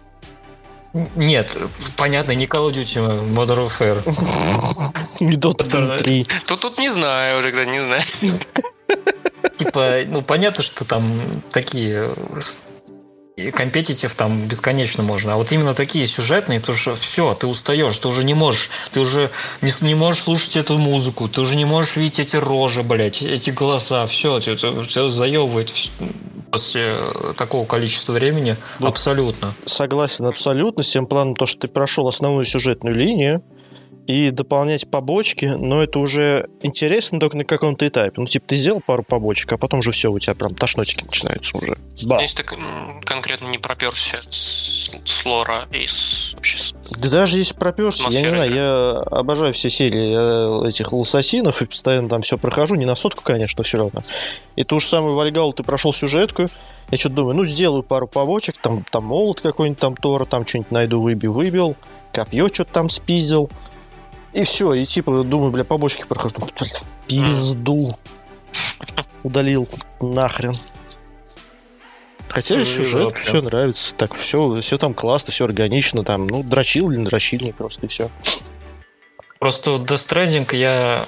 Нет, понятно, не Call of Duty Modern Warfare. И Dota Это- 3. Тут, тут не знаю уже, кстати, не знаю. Типа, ну понятно, что там такие и компетитив там бесконечно можно. А вот именно такие сюжетные, потому что все, ты устаешь, ты уже не можешь, ты уже не, не можешь слушать эту музыку, ты уже не можешь видеть эти рожи, блядь, эти голоса, все, тебя, заебывает вс- после такого количества времени Вот. абсолютно. Согласен абсолютно с тем планом, то, что ты прошел основную сюжетную линию и дополнять побочки, но это уже интересно только на каком-то этапе. Ну, типа, ты сделал пару побочек, а потом же все, у тебя прям тошнотики начинаются уже. Да. Если ты конкретно не проперся с, с лора и с, вообще с- Да даже если проперся, я не знаю, игры. я обожаю все серии э, этих лососинов и постоянно там все прохожу, не на сотку, конечно, все равно. И ту же самую Вальгалу ты прошел сюжетку, я что-то думаю, ну, сделаю пару побочек, там, там молот какой-нибудь, там Тора, там что-нибудь найду, выбил, выбил, копье что-то там спиздил. И все, и типа, думаю, бля, побочки прохожу. Ну, блядь, в Пизду. Удалил нахрен. Хотя сюжет все нравится. Так, все, все там классно, все органично, там, ну, дрочил или не просто и все. Просто Death Stranding я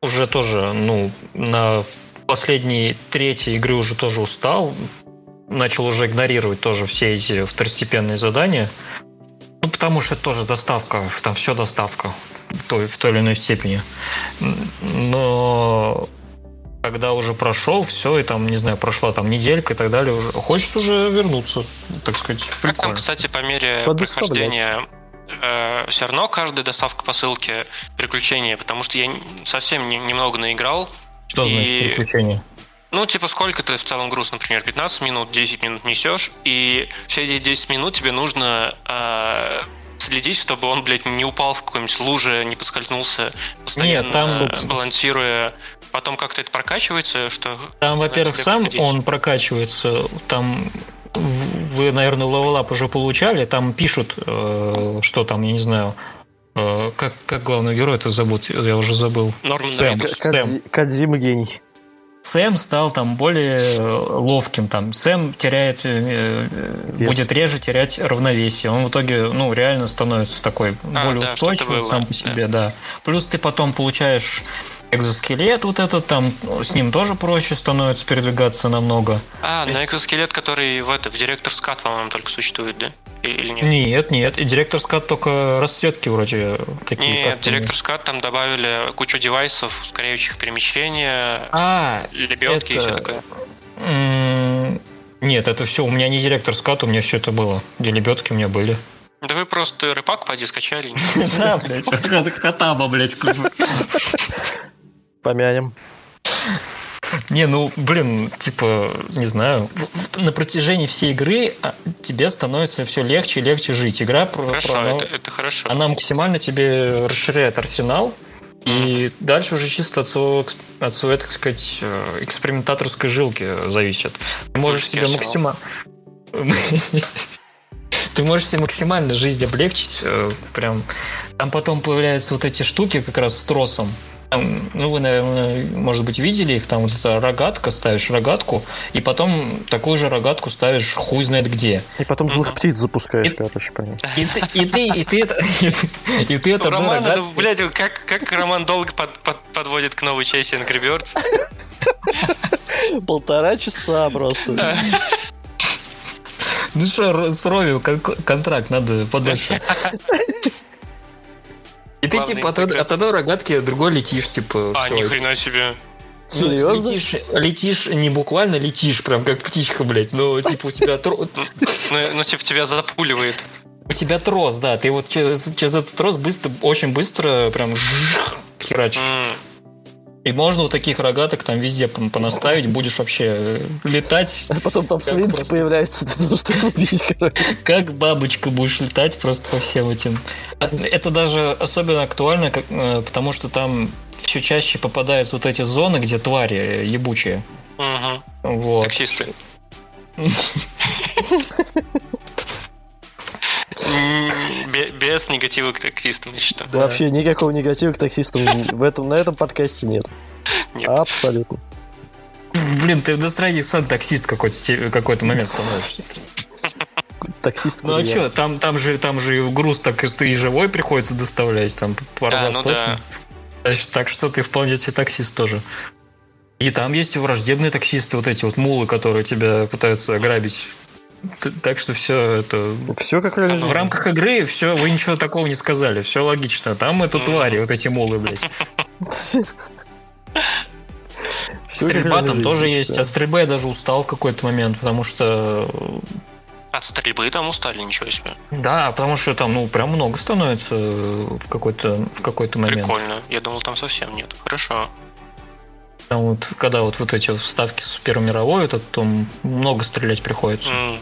уже тоже, ну, на последней третьей игры уже тоже устал. Начал уже игнорировать тоже все эти второстепенные задания. Ну, потому что это тоже доставка, там все доставка в той, в той или иной степени. Но когда уже прошел все, и там, не знаю, прошла там неделька и так далее, уже хочется уже вернуться, так сказать, Как там, прикольно. кстати, по мере прохождения все равно каждая доставка посылки приключение, потому что я совсем не- немного наиграл. Что значит и- приключение? Ну, типа, сколько ты в целом груз, например, 15 минут, 10 минут несешь, и все эти 10 минут тебе нужно э, следить, чтобы он, блядь, не упал в какой-нибудь луже, не поскользнулся, постоянно там, э, балансируя. Потом как-то это прокачивается, что... Там, во-первых, сам приходить. он прокачивается. Там вы, наверное, level up уже получали. Там пишут, э, что там, я не знаю, э, как, как главный герой это зовут, я уже забыл. Норман Сэм. Рейнольдс. Сэм. Кадзима гений. Сэм стал там более э, ловким, там Сэм теряет, э, э, будет реже терять равновесие. Он в итоге, ну, реально становится такой более да, было, сам по да. себе, да. Плюс ты потом получаешь экзоскелет вот этот, там с ним тоже проще становится передвигаться намного. А, То есть- на экзоскелет, который в, это, в директор скат, по-моему, только существует, да? Или нет? Нет, нет. И директор скат только расцветки вроде такие Нет, кастомные. директор скат там добавили кучу девайсов, ускоряющих перемещение, А, лебедки и это- все такое. нет, это все. У меня не директор скат, у меня все это было. Где лебедки у меня были. Да вы просто рэпак поди скачали. Да, блядь, Хатаба, блядь. Помянем. Не, ну, блин, типа, не знаю. На протяжении всей игры а, тебе становится все легче и легче жить. Игра про, Хорошо, про- это, это хорошо. она максимально тебе расширяет арсенал. И дальше уже чисто от своего, от своей, так сказать, э, экспериментаторской жилки зависит. Ты можешь себе максимально... Ты можешь себе максимально жизнь облегчить. э, Прям. Там потом появляются вот эти штуки как раз с тросом. Ну, вы, наверное, может быть, видели их. Там вот эта рогатка, ставишь рогатку, и потом такую же рогатку ставишь хуй знает где. И потом злых птиц запускаешь, И- короче, понятно. И ты, и ты, и ты это... И ты это У одной Романа, да, рогаткой- блядь, как, как Роман долго под- под- подводит к новой части Angry Birds. Полтора часа просто. Ну что, с Рови кон- контракт надо подольше. И ты типа от, от одной рогатки другой летишь, типа, А, ни хрена себе. Ну, Серьезно? Летишь, летишь, не буквально летишь, прям как птичка, блядь. Но типа у тебя Ну, ну, типа, тебя запуливает. у тебя трос, да. Ты вот через, этот трос быстро, очень быстро прям херачишь. И можно вот таких рогаток там везде пон- понаставить, будешь вообще э, летать, А потом там свинки просто. появляются, ты должен их убить, короче. как бабочка будешь летать просто по всем этим. А, Это даже особенно актуально, как, э, потому что там все чаще попадаются вот эти зоны, где твари э, ебучие. мгм. Вот. Таксисты. Без негатива к таксистам, я считаю. Вообще никакого негатива к таксистам в этом, на этом подкасте нет. Нет. Абсолютно. Блин, ты в настроении сам таксист какой-то какой-то момент становишься. Таксист Ну а что, там, там же там же и в груз так и ты и живой приходится доставлять, там пару А, ну точно. Так что- Так что ты вполне себе таксист тоже. И там есть и враждебные таксисты, вот эти вот мулы, которые тебя пытаются ограбить. Так что все это... Все как в В рамках игры все, вы ничего такого не сказали, все логично. Там это твари, вот эти мулы, блядь. Стрельба там тоже есть. От стрельбы я даже устал в какой-то момент, потому что... От стрельбы там устали, ничего себе. Да, потому что там, ну, прям много становится в какой-то, в какой-то момент. Прикольно. Я думал, там совсем нет. Хорошо. Там вот, когда вот, вот эти вставки с Первой мировой, это там много стрелять приходится. М,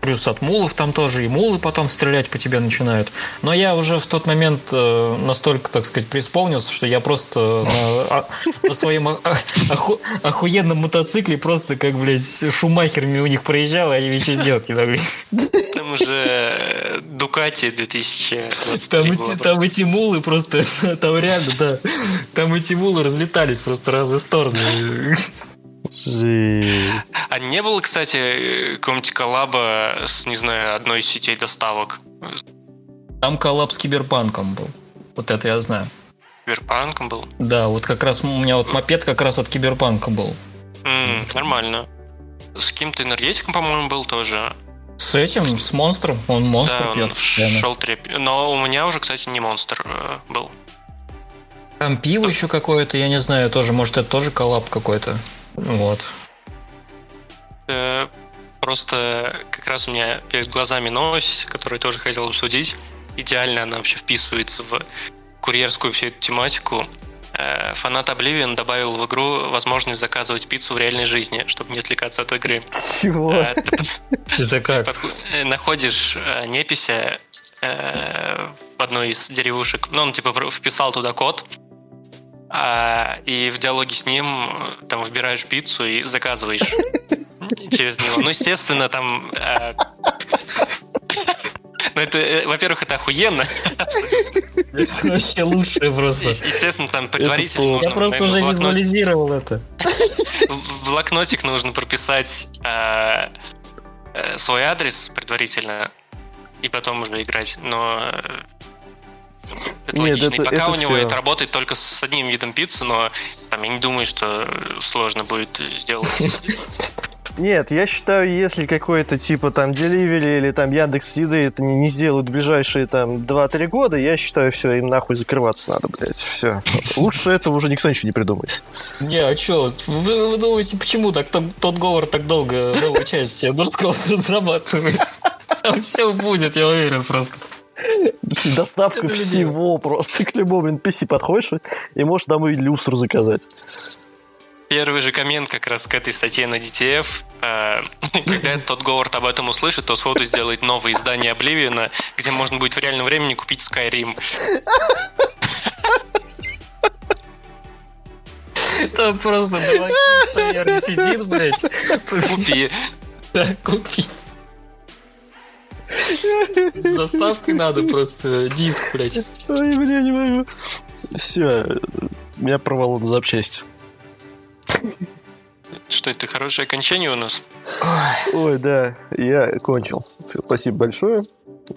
Плюс от мулов там тоже, и мулы потом стрелять по тебе начинают. Но я уже в тот момент э, настолько, так сказать, преисполнился, что я просто на, а- на своем а- оху- охуенном мотоцикле просто как, блядь, Шумахерами у них проезжал, и они мне что сделать не могли. Там уже э, Дукати 2023 Там эти, там эти мулы просто, там реально, да, там эти мулы разлетались просто в разные стороны. Жесть. А не было, кстати, э, какого-нибудь коллаба с, не знаю, одной из сетей доставок? Там коллапс с Киберпанком был. Вот это я знаю. Киберпанком был? Да, вот как раз у меня вот мопед как раз от Киберпанка был. М, нормально. С каким-то энергетиком, по-моему, был тоже. С этим, с монстром, он монстр да, он пьет. в постоянно. шелтере. Но у меня уже, кстати, не монстр э, был. Там пиво еще какое-то, я не знаю, тоже, может, это тоже коллап какой-то. Вот. Э, Просто как раз у меня перед глазами новость, которую я тоже хотел обсудить. Идеально она вообще вписывается в курьерскую всю эту тематику. Э, Фанат Oblivion добавил в игру возможность заказывать пиццу в реальной жизни, чтобы не отвлекаться от игры. Чего? Э, Это как? находишь непися в одной из деревушек, ну, он типа вписал туда код, а, и в диалоге с ним там выбираешь пиццу и заказываешь через него. Ну, естественно, там... э, Ну, это, э, во-первых, это охуенно. Это вообще лучшее просто. Естественно, там предварительно нужно... Я просто уже блокнот- визуализировал это. в блокнотик нужно прописать э, э, свой адрес предварительно и потом уже играть. Но это Нет, логично. И это- пока это у него всё. это работает только с одним видом пиццы, но там я не думаю, что сложно будет сделать. Нет, я считаю, если какой-то типа там Delivery или там Яндекс Еды это не, не сделают в ближайшие там 2-3 года, я считаю, все, им нахуй закрываться надо, блядь. Все. Лучше этого уже никто ничего не придумает. Не, а чё? Вы, вы думаете, почему так тот, говор так долго новую часть Дурскросс разрабатывает? Там все будет, я уверен просто. Доставка всего просто. К любому NPC подходишь и можешь домой люстру заказать. Первый же коммент как раз к этой статье на DTF. э, Когда тот Говард об этом услышит, то сходу сделает новое издание Обливиона, где можно будет в реальном времени купить Skyrim. Там просто таверне сидит, блядь. Купи. Да, купи. С доставкой надо просто диск, блядь. Ой, бля, не могу. Все, меня порвало на запчасти. Что это, хорошее окончание у нас? Ой, да, я кончил. Спасибо большое.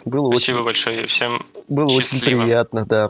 Было Спасибо очень, большое. Всем было очень счастливо. приятно, да.